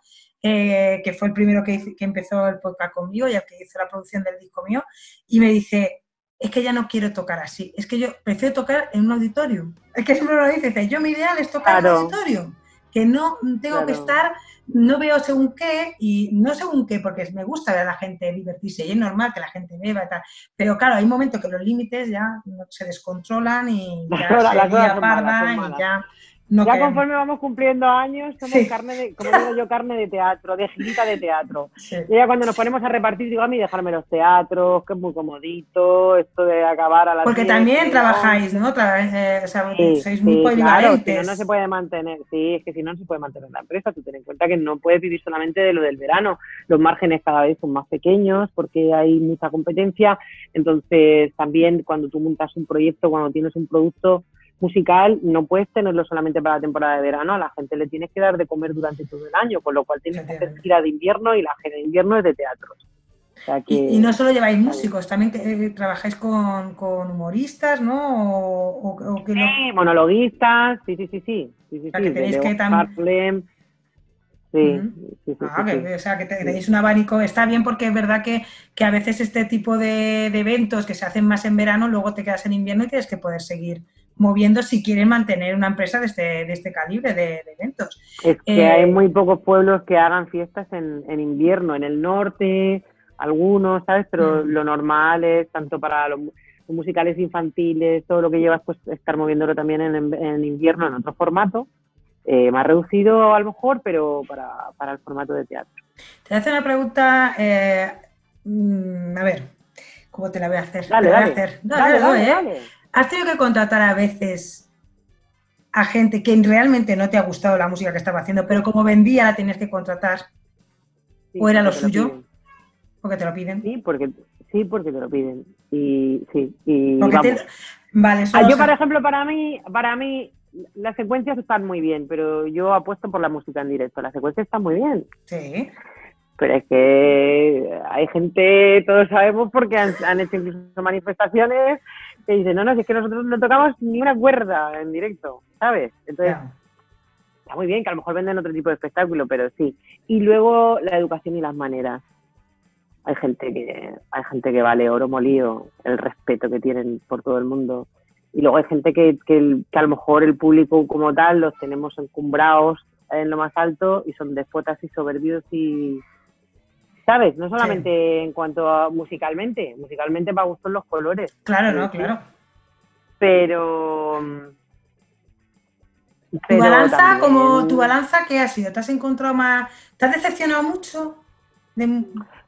eh, que fue el primero que, que empezó el podcast conmigo y el que hizo la producción del disco mío, y me dice, es que ya no quiero tocar así, es que yo prefiero tocar en un auditorio. Es que siempre lo dice, yo mi ideal es tocar en un auditorio, que no tengo que estar, no veo según qué, y no según qué, porque me gusta ver a la gente divertirse, y es normal que la gente beba y tal, pero claro, hay momentos que los límites ya se descontrolan y ya se parda y ya ya conforme vamos cumpliendo años, somos carne de, como digo yo, carne de teatro, de gilita de teatro. Y ya cuando nos ponemos a repartir, digo, a mí dejarme los teatros, que es muy comodito, esto de acabar a la Porque también trabajáis, ¿no? Eh, o sea, sois muy polivalentes. Claro, no, se puede mantener, sí, es que si no, no se puede mantener la empresa. Tú ten en cuenta que no puedes vivir solamente de lo del verano. Los márgenes cada vez son más pequeños porque hay mucha competencia. Entonces, también cuando tú montas un proyecto, cuando tienes un producto, musical no puedes tenerlo solamente para la temporada de verano, a la gente le tienes que dar de comer durante todo el año, con lo cual tienes que hacer gira de invierno y la gira de invierno es de teatros. y, no solo lleváis músicos, también eh, trabajáis con, humoristas, ¿no? O, sí, monologuistas, sí, sí, sí, sí. sí, sí, que tenéis que también... Sí, ah, o sea, que tenéis un abanico. Está bien porque es verdad que, a veces este tipo de, de, eventos que se hacen más en verano, luego te quedas en invierno y tienes que poder seguir moviendo si quieren mantener una empresa de este, de este calibre de, eventos. Es que hay eh, muy pocos pueblos que hagan fiestas en, invierno, en el norte, algunos, ¿sabes? Pero mm. lo normal es tanto para los, musicales infantiles, todo lo que llevas, pues estar moviéndolo también en, invierno en otro formato, eh, más reducido a lo mejor, pero para, el formato de teatro. Te hace una pregunta, eh, mm, a ver, ¿cómo te la voy a hacer? Dale, dale, dale, dale, ¿Has tenido que contratar a veces a gente que realmente no te ha gustado la música que estaba haciendo, pero como vendía la tenías que contratar? ¿O era lo suyo? porque te lo piden. Sí, porque, sí, porque te lo piden. Y sí, y Vale, ah, yo, por ejemplo, para mí, para mí, las secuencias están muy bien, pero yo apuesto por la música en directo. Las secuencias están muy bien. Sí. Pero es que hay gente, todos sabemos, porque han hecho incluso manifestaciones que dice, no, no, es que nosotros no tocamos ni una cuerda en directo, ¿sabes? Entonces, está muy bien que a lo mejor venden otro tipo de espectáculo, pero sí. Y luego la educación y las maneras. Hay gente que, hay gente que vale oro molido, el respeto que tienen por todo el mundo. Y luego hay gente que, que, que a lo mejor el público como tal los tenemos encumbrados en lo más alto y son despotas y soberbios y, ¿sabes? No solamente en cuanto a musicalmente, musicalmente para gustos los colores. Claro, no, claro. Pero... ¿Tu balanza, como, ¿Tu balanza qué ha sido? ¿Te has encontrado más... ¿Te has decepcionado mucho?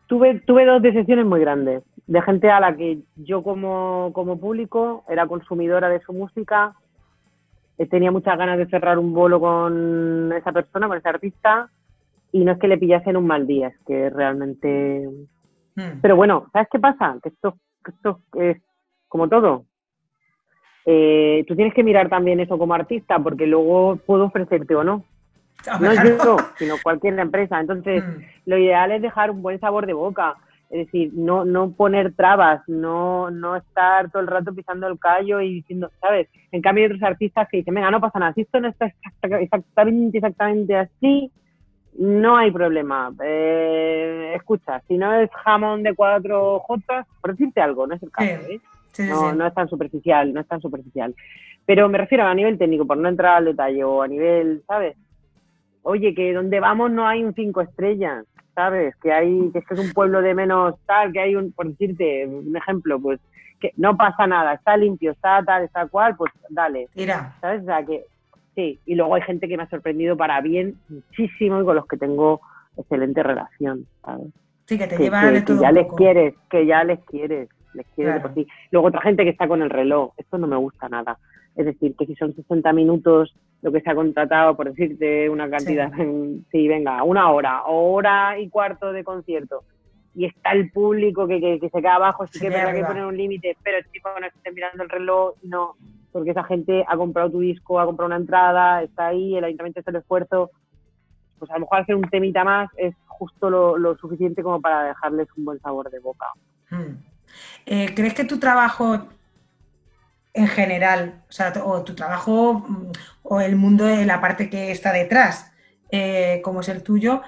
Tuve, tuve dos decepciones muy grandes. De gente a la que yo como, como público era consumidora de su música, eh, tenía muchas ganas de cerrar un bolo con esa persona, con ese artista, y no es que le pillasen un mal día, es que realmente... Hmm. Pero bueno, ¿sabes qué pasa? Que esto, esto es como todo. Eh, tú tienes que mirar también eso como artista, porque luego puedo ofrecerte o no. Ah, no yo, sino cualquier empresa. Entonces, hmm. lo ideal es dejar un buen sabor de boca. Es decir, no, no poner trabas, no, no estar todo el rato pisando el callo y diciendo, ¿sabes? En cambio hay otros artistas que dicen, venga, no pasa nada, si esto no está exactamente, exactamente así, no hay problema. Eh, escucha, si no es jamón de cuatro jotas, por decirte algo, no es el caso, ¿eh? no, no es tan superficial, no es tan superficial. Pero me refiero a nivel técnico, por no entrar al detalle, o a nivel, ¿sabes? Oye, que donde vamos no hay un cinco estrellas, ¿sabes? Que hay, que es que es un pueblo de menos tal, que hay un, por decirte un ejemplo, pues que no pasa nada, está limpio, está tal, está cual, pues dale. Mira. ¿Sabes? O sea, que Sí, y luego hay gente que me ha sorprendido para bien muchísimo y con los que tengo excelente relación, ¿sabes? Sí, que te llevan de todo que ya les quieres, que ya les quieres, les quieres por ti. Luego otra gente que está con el reloj, esto no me gusta nada. Es decir, que si son 60 minutos lo que se ha contratado, por decirte una cantidad, sí, venga, una hora, hora y cuarto de concierto, y está el público que, que, se queda abajo, sí que hay que poner un límite, pero el tipo no esté mirando el reloj, no, porque esa gente ha comprado tu disco, ha comprado una entrada, está ahí, el ayuntamiento hace el esfuerzo, pues a lo mejor hacer un temita más es justo lo, suficiente como para dejarles un buen sabor de boca. Hmm. Eh, ¿Crees que tu trabajo en general, o, sea, o tu trabajo mm, o el mundo de la parte que está detrás, eh, como es el tuyo,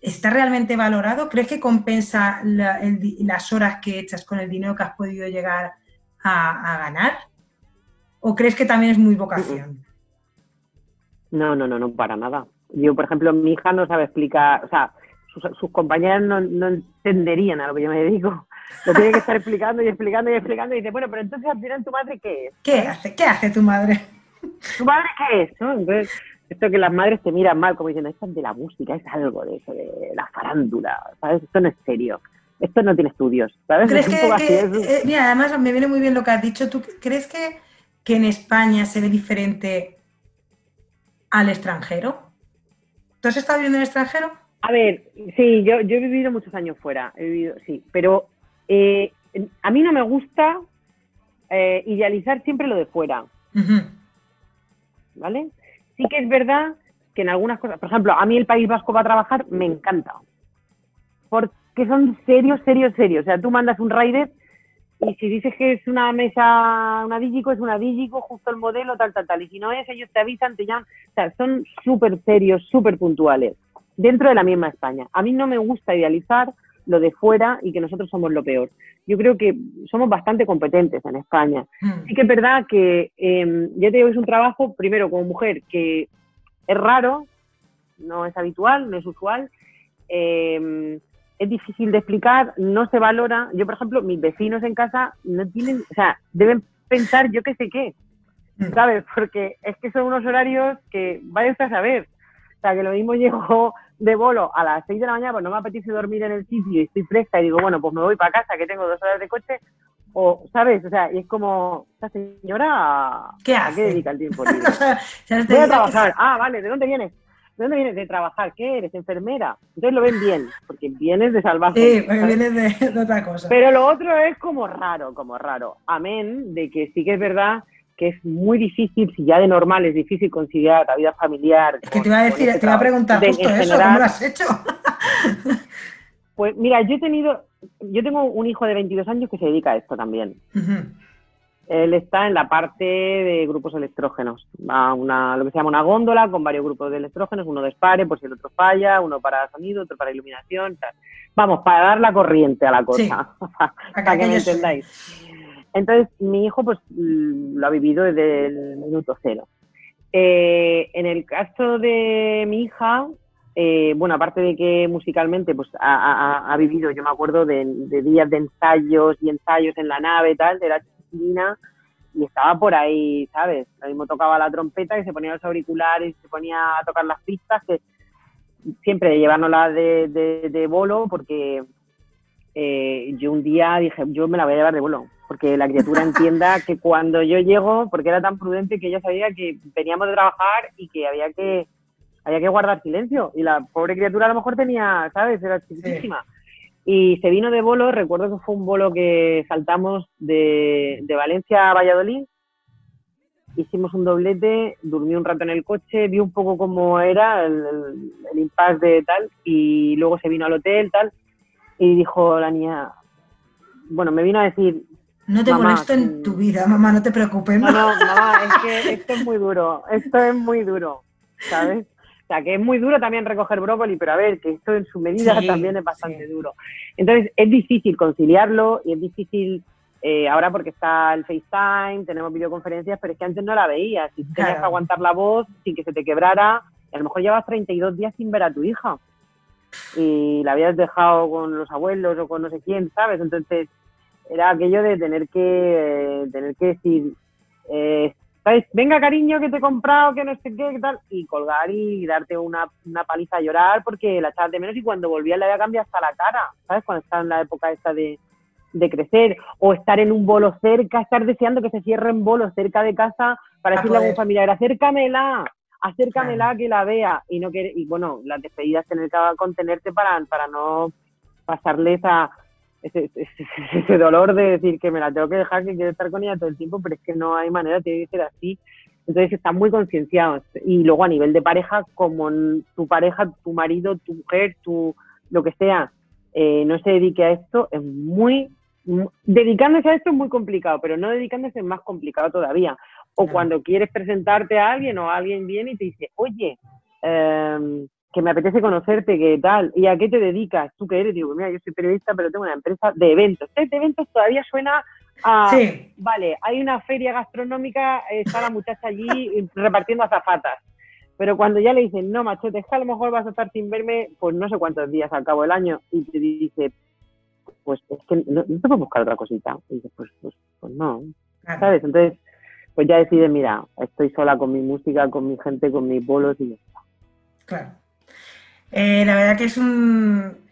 está realmente valorado? ¿Crees que compensa las horas que echas con el dinero que has podido llegar a ganar? ¿O crees que también es muy vocación? No, no, no, no, para nada. Yo, por ejemplo, mi hija no sabe explicar, o sea, sus, compañeras no, entenderían a lo que yo me dedico. Lo tiene que estar explicando y explicando y explicando y dice, bueno, pero entonces al final tu madre qué es? ¿Qué hace? ¿Qué hace tu madre? ¿tu madre qué es? ¿no? Entonces, esto que las madres te miran mal, como diciendo, esto es de la música, es algo de eso, de la farándula, ¿sabes? Esto no es serio. Esto no tiene estudios, ¿sabes? ¿Crees que, eh, mira, además me viene muy bien lo que has dicho. ¿Tú crees que, que en España se ve diferente al extranjero? ¿Tú has estado viviendo en el extranjero? A ver, sí, yo, yo he vivido muchos años fuera, he vivido, sí, pero eh, a mí no me gusta eh, idealizar siempre lo de fuera. ¿Vale? Sí que es verdad que en algunas cosas, por ejemplo, a mí el País Vasco va a trabajar, me encanta. Porque son serios, serios, serios. O sea, tú mandas un rider y si dices que es una mesa, una Digico, es una Digico, justo el modelo, tal, tal, tal. Y si no es, ellos te avisan, te llaman. O sea, son súper serios, súper puntuales, dentro de la misma España. A mí no me gusta idealizar lo de fuera y que nosotros somos lo peor. Yo creo que somos bastante competentes en España. Hmm. Sí que es verdad que, eh, ya te digo, es un trabajo, primero, como mujer, que es raro, no es habitual, no es usual, em, es difícil de explicar, no se valora. Yo, por ejemplo, mis vecinos en casa no tienen, o sea, deben pensar yo qué sé qué, hmm. ¿sabes? Porque es que son unos horarios que vaya usted a saber. O sea, que lo mismo llego de bolo a las 6 de la mañana, pues no me apetece dormir en el sitio y estoy fresca y digo, bueno, pues me voy para casa que tengo dos horas de coche, o, ¿sabes? O sea, y es como, esta señora, ¿qué hace? ¿a qué dedica el tiempo libre? voy a trabajar. Ah, vale, ¿de dónde vienes? ¿De dónde vienes? De trabajar. ¿Qué eres? Enfermera. Entonces lo ven bien, porque vienes de salvaje. Sí, vienes de, de otra cosa. Pero lo otro es como raro, como raro. Amén de que sí que es verdad que es muy difícil, si ya de normal es difícil conciliar la vida familiar. Es que te iba a decir, te iba a preguntar justo eso, ¿cómo lo has hecho? pues mira, yo he tenido, yo tengo un hijo de 22 años que se dedica a esto también. Él está en la parte de grupos electrógenos, a una, lo que se llama una góndola con varios grupos de electrógenos, uno dispare por si el otro falla, uno para sonido, otro para iluminación. Vamos, para dar la corriente a la cosa, para que me entendáis. Entonces, mi hijo pues lo ha vivido desde el minuto cero. Eh, en el caso de mi hija, eh, bueno, aparte de que musicalmente pues ha, vivido, yo me acuerdo de, días de ensayos y ensayos en la nave y tal, de la y estaba por ahí, ¿sabes? Lo mismo tocaba la trompeta y se ponía los auriculares y se ponía a tocar las pistas, que siempre llevándola de, de, de bolo, porque eh, yo un día dije, yo me la voy a llevar de bolo, porque la criatura entienda que cuando yo llego, porque era tan prudente que ella sabía que veníamos de trabajar y que había que había que guardar silencio. Y la pobre criatura a lo mejor tenía, ¿sabes? Era chiquitísima. Y se vino de bolo, recuerdo que fue un bolo que saltamos de, Valencia a Valladolid. Hicimos un doblete, durmió un rato en el coche, vi un poco cómo era el, el, el impasse de tal, y luego se vino al hotel, tal y dijo la niña, bueno, me vino a decir... No te molesto en tu vida, mamá, no te preocupes. No, no, mamá, es que esto es muy duro, esto es muy duro, ¿sabes? O sea, que es muy duro también recoger brócoli, pero a ver, que esto en su medida también es bastante duro. Entonces, es difícil conciliarlo y es difícil eh, ahora porque está el FaceTime, tenemos videoconferencias, pero es que antes no la veías y tenías que aguantar la voz sin que se te quebrara. Y a lo mejor llevas 32 días sin ver a tu hija y la habías dejado con los abuelos o con no sé quién, ¿sabes? Entonces era aquello de tener que, eh, tener que decir, eh, ¿sabes? Venga, cariño, que te he comprado, que no sé qué, qué tal, y colgar y darte una, una paliza a llorar porque la echabas de menos y cuando volvía le había cambiado hasta la cara, ¿sabes? Cuando estaba en la época esta de, de crecer, o estar en un bolo cerca, estar deseando que se cierren bolos cerca de casa para decirle a un familiar, acércamela, acércamela que la vea y no quiere, y bueno, las despedidas tener que contenerte para, para no pasarle esa, ese, ese, dolor de decir que me la tengo que dejar, que quiero estar con ella todo el tiempo, pero es que no hay manera, tiene que ser así. Entonces están muy concienciados. Y luego a nivel de pareja, como tu pareja, tu marido, tu mujer, tu lo que sea, eh, no se dedique a esto, es muy, dedicándose a esto es muy complicado, pero no dedicándose es más complicado todavía. O cuando quieres presentarte a alguien o alguien viene y te dice, oye, em, que me apetece conocerte, ¿qué tal? ¿Y a qué te dedicas? ¿Tú qué eres? Digo, mira, yo soy periodista, pero tengo una empresa de eventos. Este eventos todavía suena a, sí. vale, hay una feria gastronómica, está la muchacha allí repartiendo azafatas. Pero cuando ya le dicen, no, machote, es que a lo mejor vas a estar sin verme, pues no sé cuántos días al cabo del año, y te dice, pues es que no, te puedo buscar otra cosita. Y dices, pues, pues, pues no, ¿sabes? Entonces, pues ya decides, mira, estoy sola con mi música, con mi gente, con mis bolos y ya está. Claro. Eh, la verdad que es un...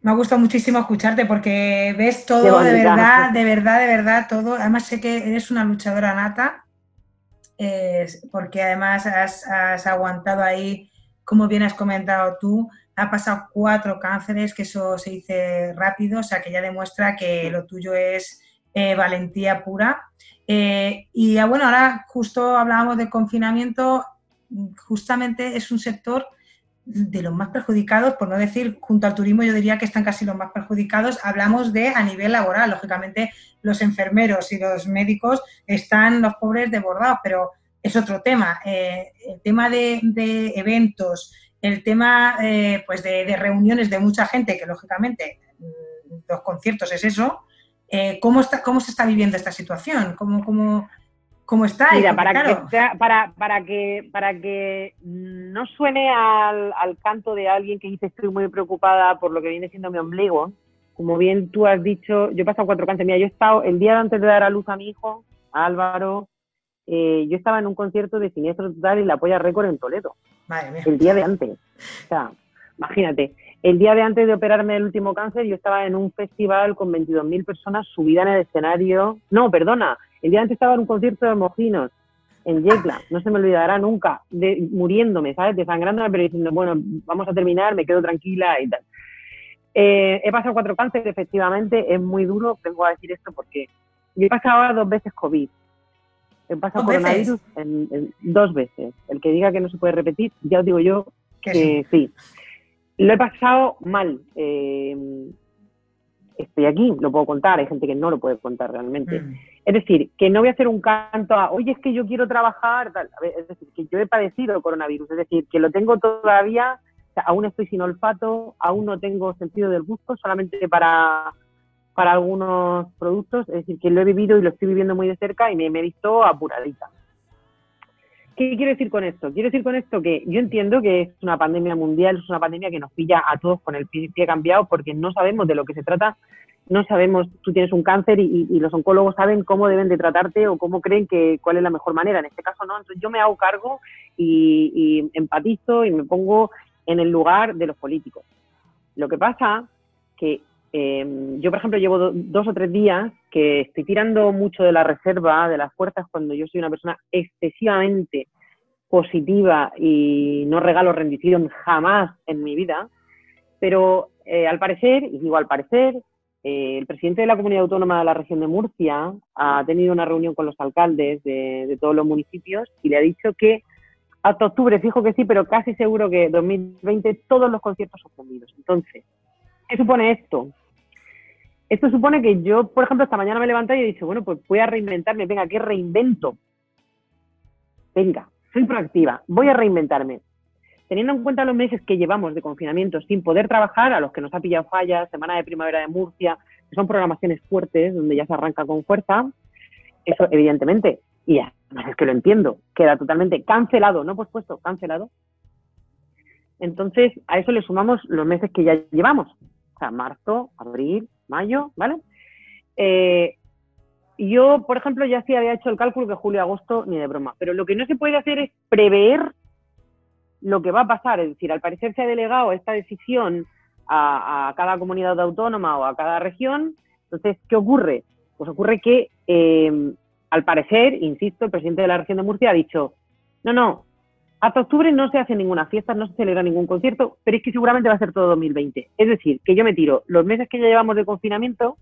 Me ha gustado muchísimo escucharte porque ves todo de verdad, de verdad, de verdad, todo. Además sé que eres una luchadora nata, porque además has, aguantado ahí, como bien has comentado tú, ha pasado cuatro cánceres, que eso se dice rápido, o sea que ya demuestra que lo tuyo es eh, valentía pura. Eh, y bueno, ahora justo hablábamos de confinamiento, justamente es un sector de los más perjudicados, por no decir junto al turismo, yo diría que están casi los más perjudicados. Hablamos de a nivel laboral, lógicamente los enfermeros y los médicos están los pobres desbordados, pero es otro tema. Eh, el tema de, eventos, el tema eh, pues de, reuniones de mucha gente, que lógicamente mm, los conciertos es eso. Eh, ¿cómo, está, ¿Cómo se está viviendo esta situación? ¿Cómo, cómo, cómo está. Mira, para, que, para, para, que, para que no suene al, canto de alguien que dice estoy muy preocupada por lo que viene siendo mi ombligo, como bien tú has dicho, yo he pasado cuatro cánceres. Mira, yo he estado el día antes de dar a luz a mi hijo, a Álvaro, eh, yo estaba en un concierto de Siniestro Total y la Polla Récord en Toledo. El día de antes. O sea, imagínate, el día de antes de operarme el último cáncer, yo estaba en un festival con 22.000 personas subida en el escenario. No, perdona, el día antes estaba en un concierto de Mojinos en Yecla, no se me olvidará nunca, de, muriéndome, ¿sabes? Desangrándome, pero diciendo, bueno, vamos a terminar, me quedo tranquila y tal. Eh, he pasado cuatro cánceres, efectivamente, es muy duro, vengo a decir esto porque yo he pasado dos veces COVID. He pasado coronavirus en, dos veces. El que diga que no se puede repetir, ya os digo yo que sí. Lo he pasado mal. Eh, estoy aquí, lo puedo contar, hay gente que no lo puede contar realmente. Mm. Es decir, que no voy a hacer un canto a, oye, es que yo quiero trabajar, es decir, que yo he padecido coronavirus, es decir, que lo tengo todavía, aún estoy sin olfato, aún no tengo sentido del gusto, solamente para, para algunos productos, es decir, que lo he vivido y lo estoy viviendo muy de cerca y me, me he visto apuradita. ¿Qué quiero decir con esto? Quiero decir con esto que yo entiendo que es una pandemia mundial, es una pandemia que nos pilla a todos con el pie, cambiado porque no sabemos de lo que se trata, no sabemos, tú tienes un cáncer y, los oncólogos saben cómo deben de tratarte o cómo creen que cuál es la mejor manera. En este caso no, entonces yo me hago cargo y, empatizo y me pongo en el lugar de los políticos. Lo que pasa que em, yo, por ejemplo, llevo dos o tres días que estoy tirando mucho de la reserva, de las fuerzas, cuando yo soy una persona excesivamente positiva y no regalo rendición jamás en mi vida, pero eh, al parecer, y digo al parecer, eh, el presidente de la Comunidad Autónoma de la región de Murcia ha tenido una reunión con los alcaldes de, todos los municipios y le ha dicho que hasta octubre, fijo que sí, pero casi seguro que 2020 todos los conciertos suspendidos. Entonces, ¿qué supone esto? Esto supone que yo, por ejemplo, esta mañana me levanté y he dicho, bueno, pues voy a reinventarme, venga, ¿qué reinvento? Venga, soy proactiva, voy a reinventarme. Teniendo en cuenta los meses que llevamos de confinamiento sin poder trabajar, a los que nos ha pillado fallas, Semana de Primavera de Murcia, que son programaciones fuertes, donde ya se arranca con fuerza, eso evidentemente, y ya, es que lo entiendo, queda totalmente cancelado, no pospuesto, cancelado. Entonces, a eso le sumamos los meses que ya llevamos, o sea, marzo, abril, mayo, ¿vale? Eh, yo, por ejemplo, ya sí había hecho el cálculo que julio-agosto ni de broma, pero lo que no se puede hacer es prever lo que va a pasar. Es decir, al parecer se ha delegado esta decisión a, cada comunidad autónoma o a cada región. Entonces, ¿qué ocurre? Pues ocurre que, eh, al parecer, insisto, el presidente de la región de Murcia ha dicho, no, no, hasta octubre no se hace ninguna fiesta, no se celebra ningún concierto, pero es que seguramente va a ser todo 2020. Es decir, que yo me tiro los meses que ya llevamos de confinamiento,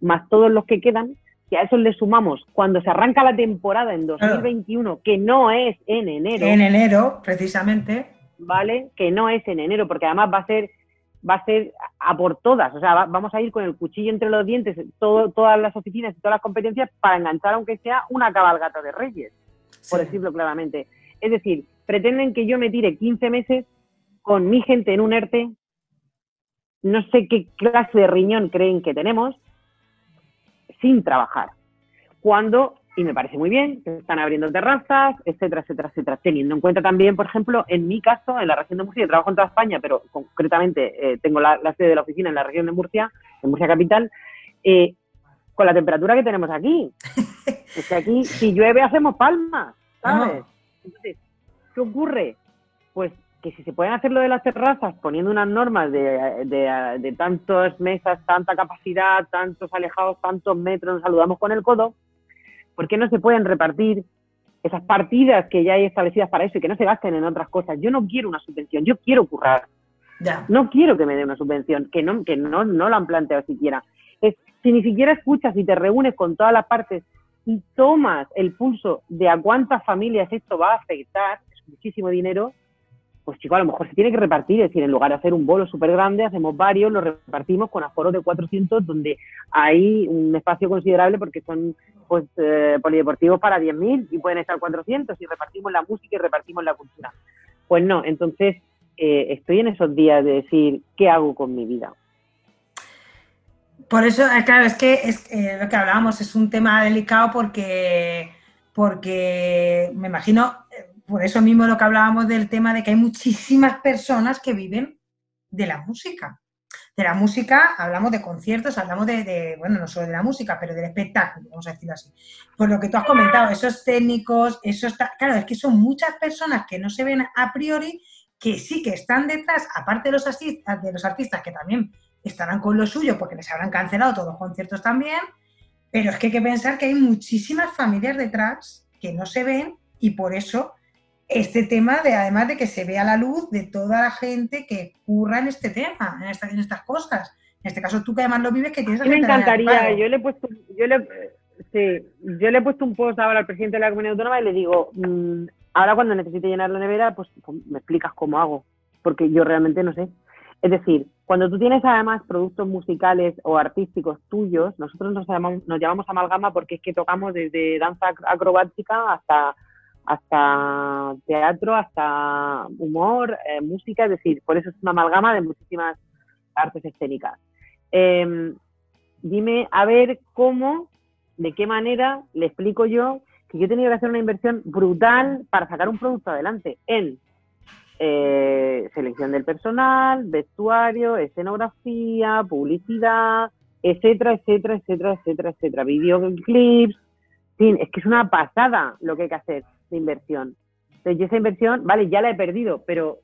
más todos los que quedan, que a eso le sumamos cuando se arranca la temporada en 2021, que no es en enero. En enero, precisamente. ¿Vale? Que no es en enero, porque además va a ser va a ser a por todas, o sea, vamos a ir con el cuchillo entre los dientes, todas las oficinas y todas las competencias para enganchar, aunque sea una cabalgata de reyes, por decirlo claramente. Es decir, pretenden que yo me tire 15 meses con mi gente en un ERTE, no sé qué clase de riñón creen que tenemos, sin trabajar. Cuando, y me parece muy bien, se están abriendo terrazas, etcétera, etcétera, etcétera. Teniendo en cuenta también, por ejemplo, en mi caso, en la región de Murcia, yo trabajo en toda España, pero concretamente eh, tengo la, sede de la oficina en la región de Murcia, en Murcia Capital, eh, con la temperatura que tenemos aquí. es que aquí, si llueve, hacemos palmas, ¿sabes? Entonces, ¿qué ocurre? Pues que si se pueden hacer lo de las terrazas poniendo unas normas de, de, de tantas mesas, tanta capacidad, tantos alejados, tantos metros, nos saludamos con el codo, ¿por qué no se pueden repartir esas partidas que ya hay establecidas para eso y que no se gasten en otras cosas? Yo no quiero una subvención, yo quiero currar. No quiero que me dé una subvención, que no, que no, no la han planteado siquiera. Es, si ni siquiera escuchas y te reúnes con todas las partes y tomas el pulso de a cuántas familias esto va a afectar, muchísimo dinero, pues chico, a lo mejor se tiene que repartir, es decir, en lugar de hacer un bolo súper grande, hacemos varios, los repartimos con aforos de 400, donde hay un espacio considerable porque son pues eh, polideportivos para 10.000 y pueden estar 400 y repartimos la música y repartimos la cultura. Pues no, entonces eh, estoy en esos días de decir, ¿qué hago con mi vida? Por eso, eh, claro, es que es, lo que hablábamos es un tema delicado porque, porque me imagino, por eso mismo lo que hablábamos del tema de que hay muchísimas personas que viven de la música. De la música, hablamos de conciertos, hablamos de, bueno, no solo de la música, pero del espectáculo, vamos a decirlo así. Por lo que tú has comentado, esos técnicos, eso está, claro, es que son muchas personas que no se ven a priori que sí que están detrás, aparte de los, artistas, de los artistas que también estarán con lo suyo porque les habrán cancelado todos los conciertos también, pero es que hay que pensar que hay muchísimas familias detrás que no se ven y por eso este tema de además de que se vea la luz de toda la gente que curra en este tema, en, en estas cosas. En este caso tú que además lo vives que tienes... A me encantaría, yo le he puesto, yo le, sí, yo le he puesto un post ahora al presidente de la comunidad autónoma y le digo, mmm, Ahora cuando necesite llenar la nevera, pues, pues me explicas cómo hago, porque yo realmente no sé. Es decir, cuando tú tienes además productos musicales o artísticos tuyos, nosotros nos llamamos, nos llamamos amalgama porque es que tocamos desde danza acrobática hasta, hasta teatro, hasta humor, eh, música, es decir, por eso es una amalgama de muchísimas artes escénicas. Em, dime a ver cómo, de qué manera le explico yo que yo he tenido que hacer una inversión brutal para sacar un producto adelante en eh, selección del personal, vestuario, escenografía, publicidad, etcétera, etcétera, etcétera, etcétera, etcétera, videoclips, es que es una pasada lo que hay que hacer de inversión. Entonces, yo esa inversión, vale, ya la he perdido, pero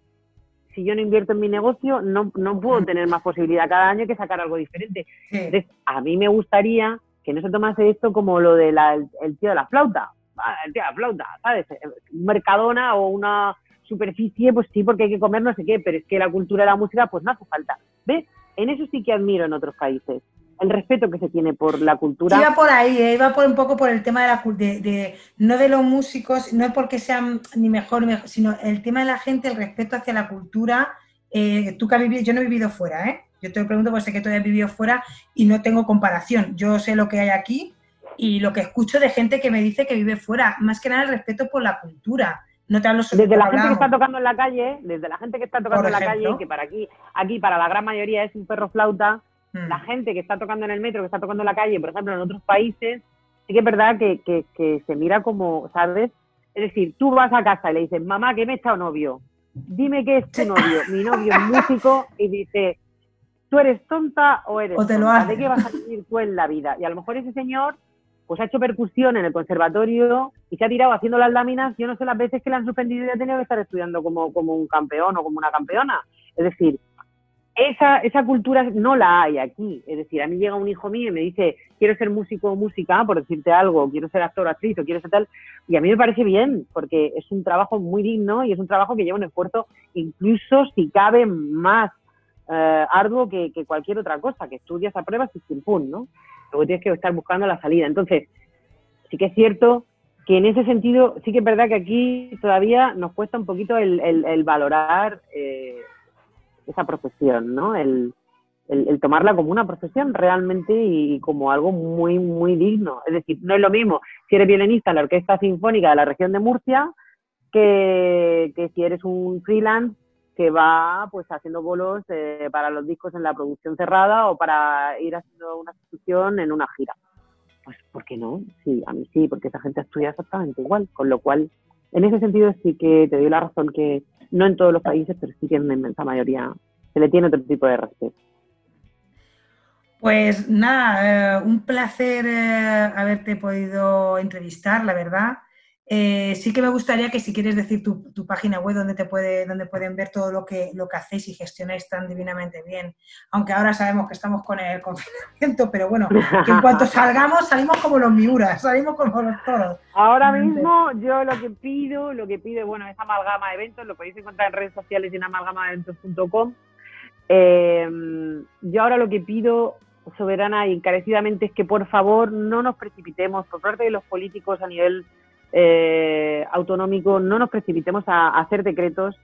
si yo no invierto en mi negocio, no, no puedo tener más posibilidad cada año que sacar algo diferente. Entonces, a mí me gustaría que no se tomase esto como lo del el tío de la flauta. Ah, el tío de la flauta, ¿sabes? Un mercadona o una superficie, pues sí, porque hay que comer no sé qué, pero es que la cultura de la música, pues no hace falta. ¿Ves? En eso sí que admiro en otros países. El respeto que se tiene por la cultura. Iba por ahí, eh, iba por un poco por el tema de la de, de, no de los músicos, no es porque sean ni mejor ni mejor, sino el tema de la gente, el respeto hacia la cultura. Eh, tú que has vivido, yo no he vivido fuera, ¿eh? Yo te lo pregunto porque sé que tú has vivido fuera y no tengo comparación. Yo sé lo que hay aquí y lo que escucho de gente que me dice que vive fuera. Más que nada el respeto por la cultura. No te hablo sobre Desde la gente que está tocando en la calle, desde la gente que está tocando en la calle, que para aquí, aquí para la gran mayoría es un perro flauta, hmm. la gente que está tocando en el metro, que está tocando en la calle, por ejemplo, en otros países, sí que es verdad que, que, se mira como, ¿sabes? Es decir, tú vas a casa y le dices, mamá, ¿qué me está novio? Dime qué es tu novio. Mi novio es músico y dice, ¿tú eres tonta o eres o te tonta? ¿De qué vas a vivir tú en la vida? Y a lo mejor ese señor pues ha hecho percusión en el conservatorio y se ha tirado haciendo las láminas, yo no sé las veces que le han suspendido y ha tenido que estar estudiando como, como un campeón o como una campeona. Es decir, esa, esa cultura no la hay aquí. Es decir, a mí llega un hijo mío y me dice, quiero ser músico o música, por decirte algo, quiero ser actor o actriz o quiero ser tal, y a mí me parece bien, porque es un trabajo muy digno y es un trabajo que lleva un esfuerzo, incluso si cabe más eh, arduo que, cualquier otra cosa, que estudias a pruebas y sin pum, ¿no? Luego tienes que estar buscando la salida. Entonces, sí que es cierto que en ese sentido, sí que es verdad que aquí todavía nos cuesta un poquito el, valorar eh, esa profesión, ¿no? El, tomarla como una profesión realmente y, como algo muy, muy digno. Es decir, no es lo mismo si eres violinista en la Orquesta Sinfónica de la región de Murcia que, que si eres un freelance que va pues haciendo bolos eh, para los discos en la producción cerrada o para ir haciendo una sustitución en una gira. Pues, ¿por qué no? Sí, a mí sí, porque esa gente estudia exactamente igual, con lo cual, en ese sentido sí que te doy la razón que no en todos los países, pero sí que en la inmensa mayoría se le tiene otro tipo de respeto. Pues nada, eh, un placer eh, haberte podido entrevistar, la verdad. Eh, sí que me gustaría que si quieres decir tu, página web donde te puede, donde pueden ver todo lo que, lo que hacéis y gestionáis tan divinamente bien. Aunque ahora sabemos que estamos con el confinamiento, pero bueno, que en cuanto salgamos salimos como los miuras, salimos como los toros. Ahora mismo yo lo que pido, lo que pido, bueno, es amalgama de eventos, lo podéis encontrar en redes sociales y en amalgamaeventos.com. yo ahora lo que pido soberana y encarecidamente es que por favor no nos precipitemos por parte de los políticos a nivel eh, autonómico, no nos precipitemos a, hacer decretos.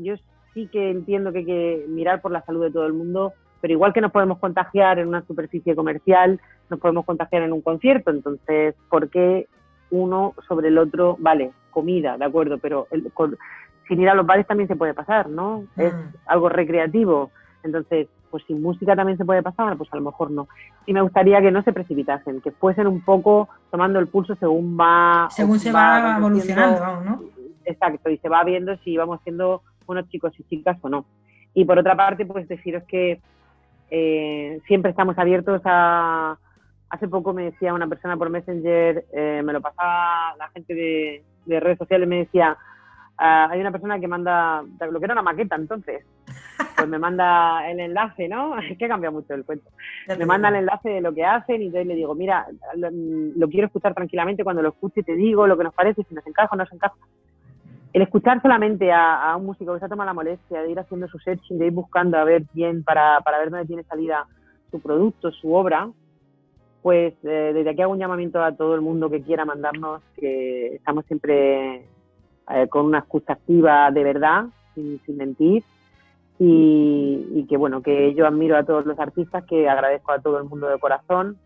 yo sí que entiendo que hay que mirar por la salud de todo el mundo, pero igual que nos podemos contagiar en una superficie comercial, nos podemos contagiar en un concierto. Entonces, ¿por qué uno sobre el otro? Vale, comida, de acuerdo, pero sin ir a los bares también se puede pasar, ¿no? Es mm. algo recreativo. Entonces, pues sin música también se puede pasar, pues a lo mejor no. Y me gustaría que no se precipitasen, que fuesen un poco tomando el pulso según va... Según se va, evolucionando, ¿no? Exacto, y se va viendo si vamos siendo unos chicos y chicas o no. Y por otra parte, pues deciros que eh, siempre estamos abiertos a... Hace poco me decía una persona por Messenger, eh, me lo pasaba la gente de, de redes sociales, me decía, ah, hay una persona que manda, lo que era una maqueta entonces, pues me manda el enlace, ¿no? Es que cambia mucho el cuento. Me manda el enlace de lo que hacen y entonces le digo, mira, lo, quiero escuchar tranquilamente, cuando lo escuche te digo lo que nos parece, si nos encaja o no nos encaja. El escuchar solamente a, un músico que se ha tomado la molestia de ir haciendo su searching, de ir buscando a ver quién, para, para ver dónde tiene salida su producto, su obra, pues eh, desde aquí hago un llamamiento a todo el mundo que quiera mandarnos, que estamos siempre eh, con una escucha activa de verdad, sin, sin mentir, y, que bueno, que yo admiro a todos los artistas, que agradezco a todo el mundo de corazón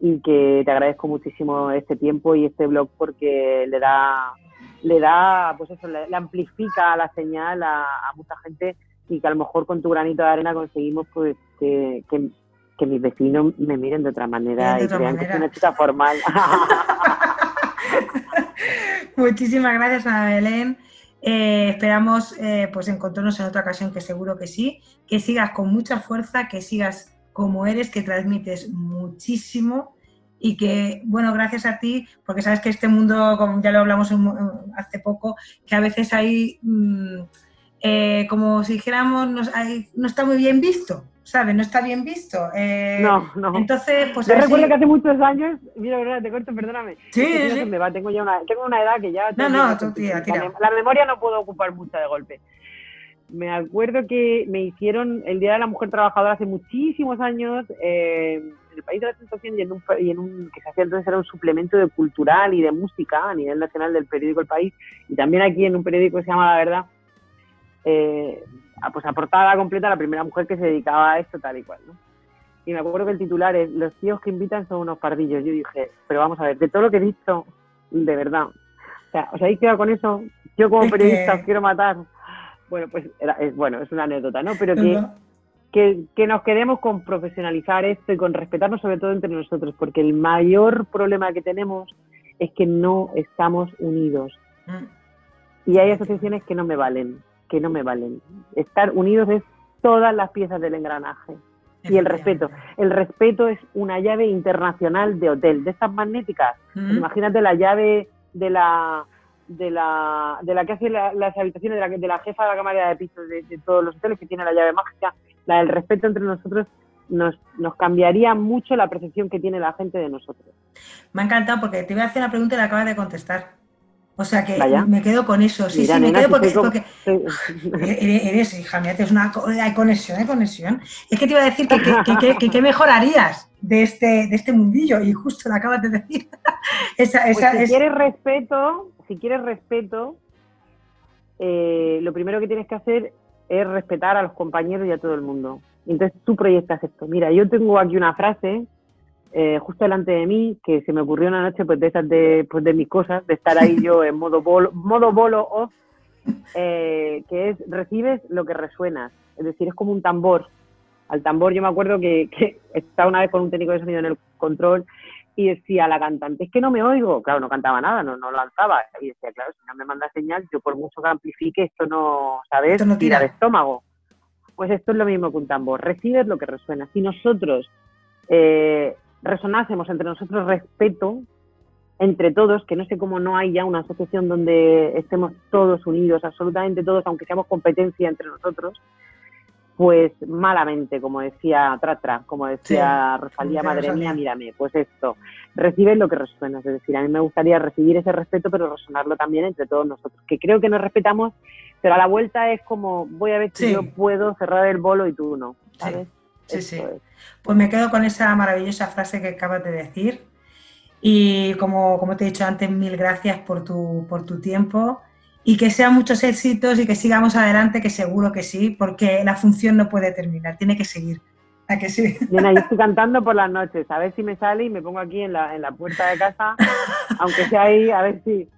y que te agradezco muchísimo este tiempo y este blog porque le da, le da, pues eso, le, amplifica la señal a, mucha gente y que a lo mejor con tu granito de arena conseguimos pues que, que, mis vecinos me miren de otra manera y crean que soy una chica formal. Muchísimas gracias a Belén. Eh, esperamos eh, pues encontrarnos en otra ocasión, que seguro que sí, que sigas con mucha fuerza, que sigas como eres, que transmites muchísimo y que, bueno, gracias a ti, porque sabes que este mundo, como ya lo hablamos hace poco, que a veces hay, mm, eh, como si dijéramos, no está muy bien visto. ¿Sabes? No está bien visto. Eh, no, no. Entonces, pues. Yo recuerdo que hace muchos años, mira, te cuento, perdóname. Sí, sí. Me va, tengo ya una, tengo una edad que ya. No, no, tú tira, tira. La, memoria no puedo ocupar mucha de golpe. Me acuerdo que me hicieron el Día de la Mujer Trabajadora hace muchísimos años eh, en el País de la Sensación y en, un, y en un que se hacía entonces era un suplemento de cultural y de música a nivel nacional del periódico El País y también aquí en un periódico que se llama La Verdad. Eh, pues aportada completa la primera mujer que se dedicaba a esto tal y cual, ¿no? Y me acuerdo que el titular es, los tíos que invitan son unos pardillos. Yo dije, pero vamos a ver, de todo lo que he dicho, de verdad, o sea, ¿os habéis quedado con eso? Yo como periodista os quiero matar. Bueno, pues es, bueno, es una anécdota, ¿no? Pero que, que, que, nos quedemos con profesionalizar esto y con respetarnos sobre todo entre nosotros, porque el mayor problema que tenemos es que no estamos unidos. Mm. Y hay asociaciones que no me valen que no me valen. Estar unidos es todas las piezas del engranaje. Y el respeto. El respeto es una llave internacional de hotel, de estas magnéticas. imagínate la llave de la de la, de la que hace las habitaciones de la, de la jefa de la cámara de pisos de, todos los hoteles, que tiene la llave mágica, la del respeto entre nosotros, nos, nos cambiaría mucho la percepción que tiene la gente de nosotros. Me ha encantado porque te voy a hacer una pregunta y la acabas de contestar. O sea que me quedo con eso. Sí, sí, me quedo porque, eres, hija mía, es una, hay conexión, hay conexión. Es que te iba a decir que, que, mejorarías de este, de este mundillo y justo lo acabas de decir. Pues si quieres respeto, si quieres respeto, eh, lo primero que tienes que hacer es respetar a los compañeros y a todo el mundo. Entonces tú proyectas esto. Mira, yo tengo aquí una frase eh, justo delante de mí, que se me ocurrió una noche pues de esas de, pues, de mis cosas, de estar ahí yo en modo bolo, modo bolo off, eh, que es recibes lo que resuenas, es decir, es como un tambor. Al tambor yo me acuerdo que, que estaba una vez con un técnico de sonido en el control y decía a la cantante, es que no me oigo, claro, no cantaba nada, no, no lanzaba, y decía, claro, si no me manda señal, yo por mucho que amplifique, esto no, ¿sabes? Esto no tira de estómago. Pues esto es lo mismo que un tambor, recibes lo que resuena. Si nosotros eh, resonásemos entre nosotros respeto, entre todos, que no sé cómo no hay ya una asociación donde estemos todos unidos, absolutamente todos, aunque seamos competencia entre nosotros, pues malamente, como decía Tratra, como decía Rosalía, madre mía, mírame, pues esto, recibe lo que resuena, es decir, a mí me gustaría recibir ese respeto, pero resonarlo también entre todos nosotros, que creo que nos respetamos, pero a la vuelta es como, voy a ver si yo puedo cerrar el bolo y tú no, ¿sabes? Sí, sí. Pues me quedo con esa maravillosa frase que acabas de decir y como, como te he dicho antes, mil gracias por tu, por tu tiempo y que sean muchos éxitos y que sigamos adelante, que seguro que sí, porque la función no puede terminar, tiene que seguir. ¿A que sí? Bien, yo estoy cantando por las noches, a ver si me sale y me pongo aquí en la, en la puerta de casa, aunque sea ahí, a ver si,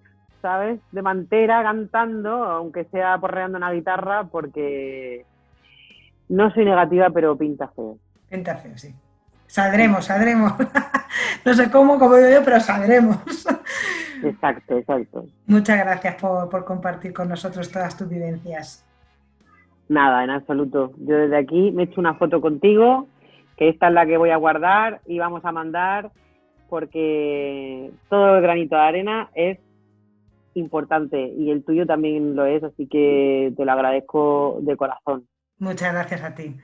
¿sabes? De mantera cantando, aunque sea porreando una guitarra, porque no soy negativa, pero pinta feo. Pinta feo, sí. Saldremos, saldremos. no sé cómo, como digo yo, pero saldremos. Exacto, exacto. Muchas gracias por, compartir con nosotros todas tus vivencias. Nada, en absoluto. Yo desde aquí me he hecho una foto contigo, que esta es la que voy a guardar y vamos a mandar porque todo el granito de arena es importante y el tuyo también lo es, así que te lo agradezco de corazón. Muchas gracias a ti.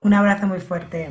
Un abrazo muy fuerte.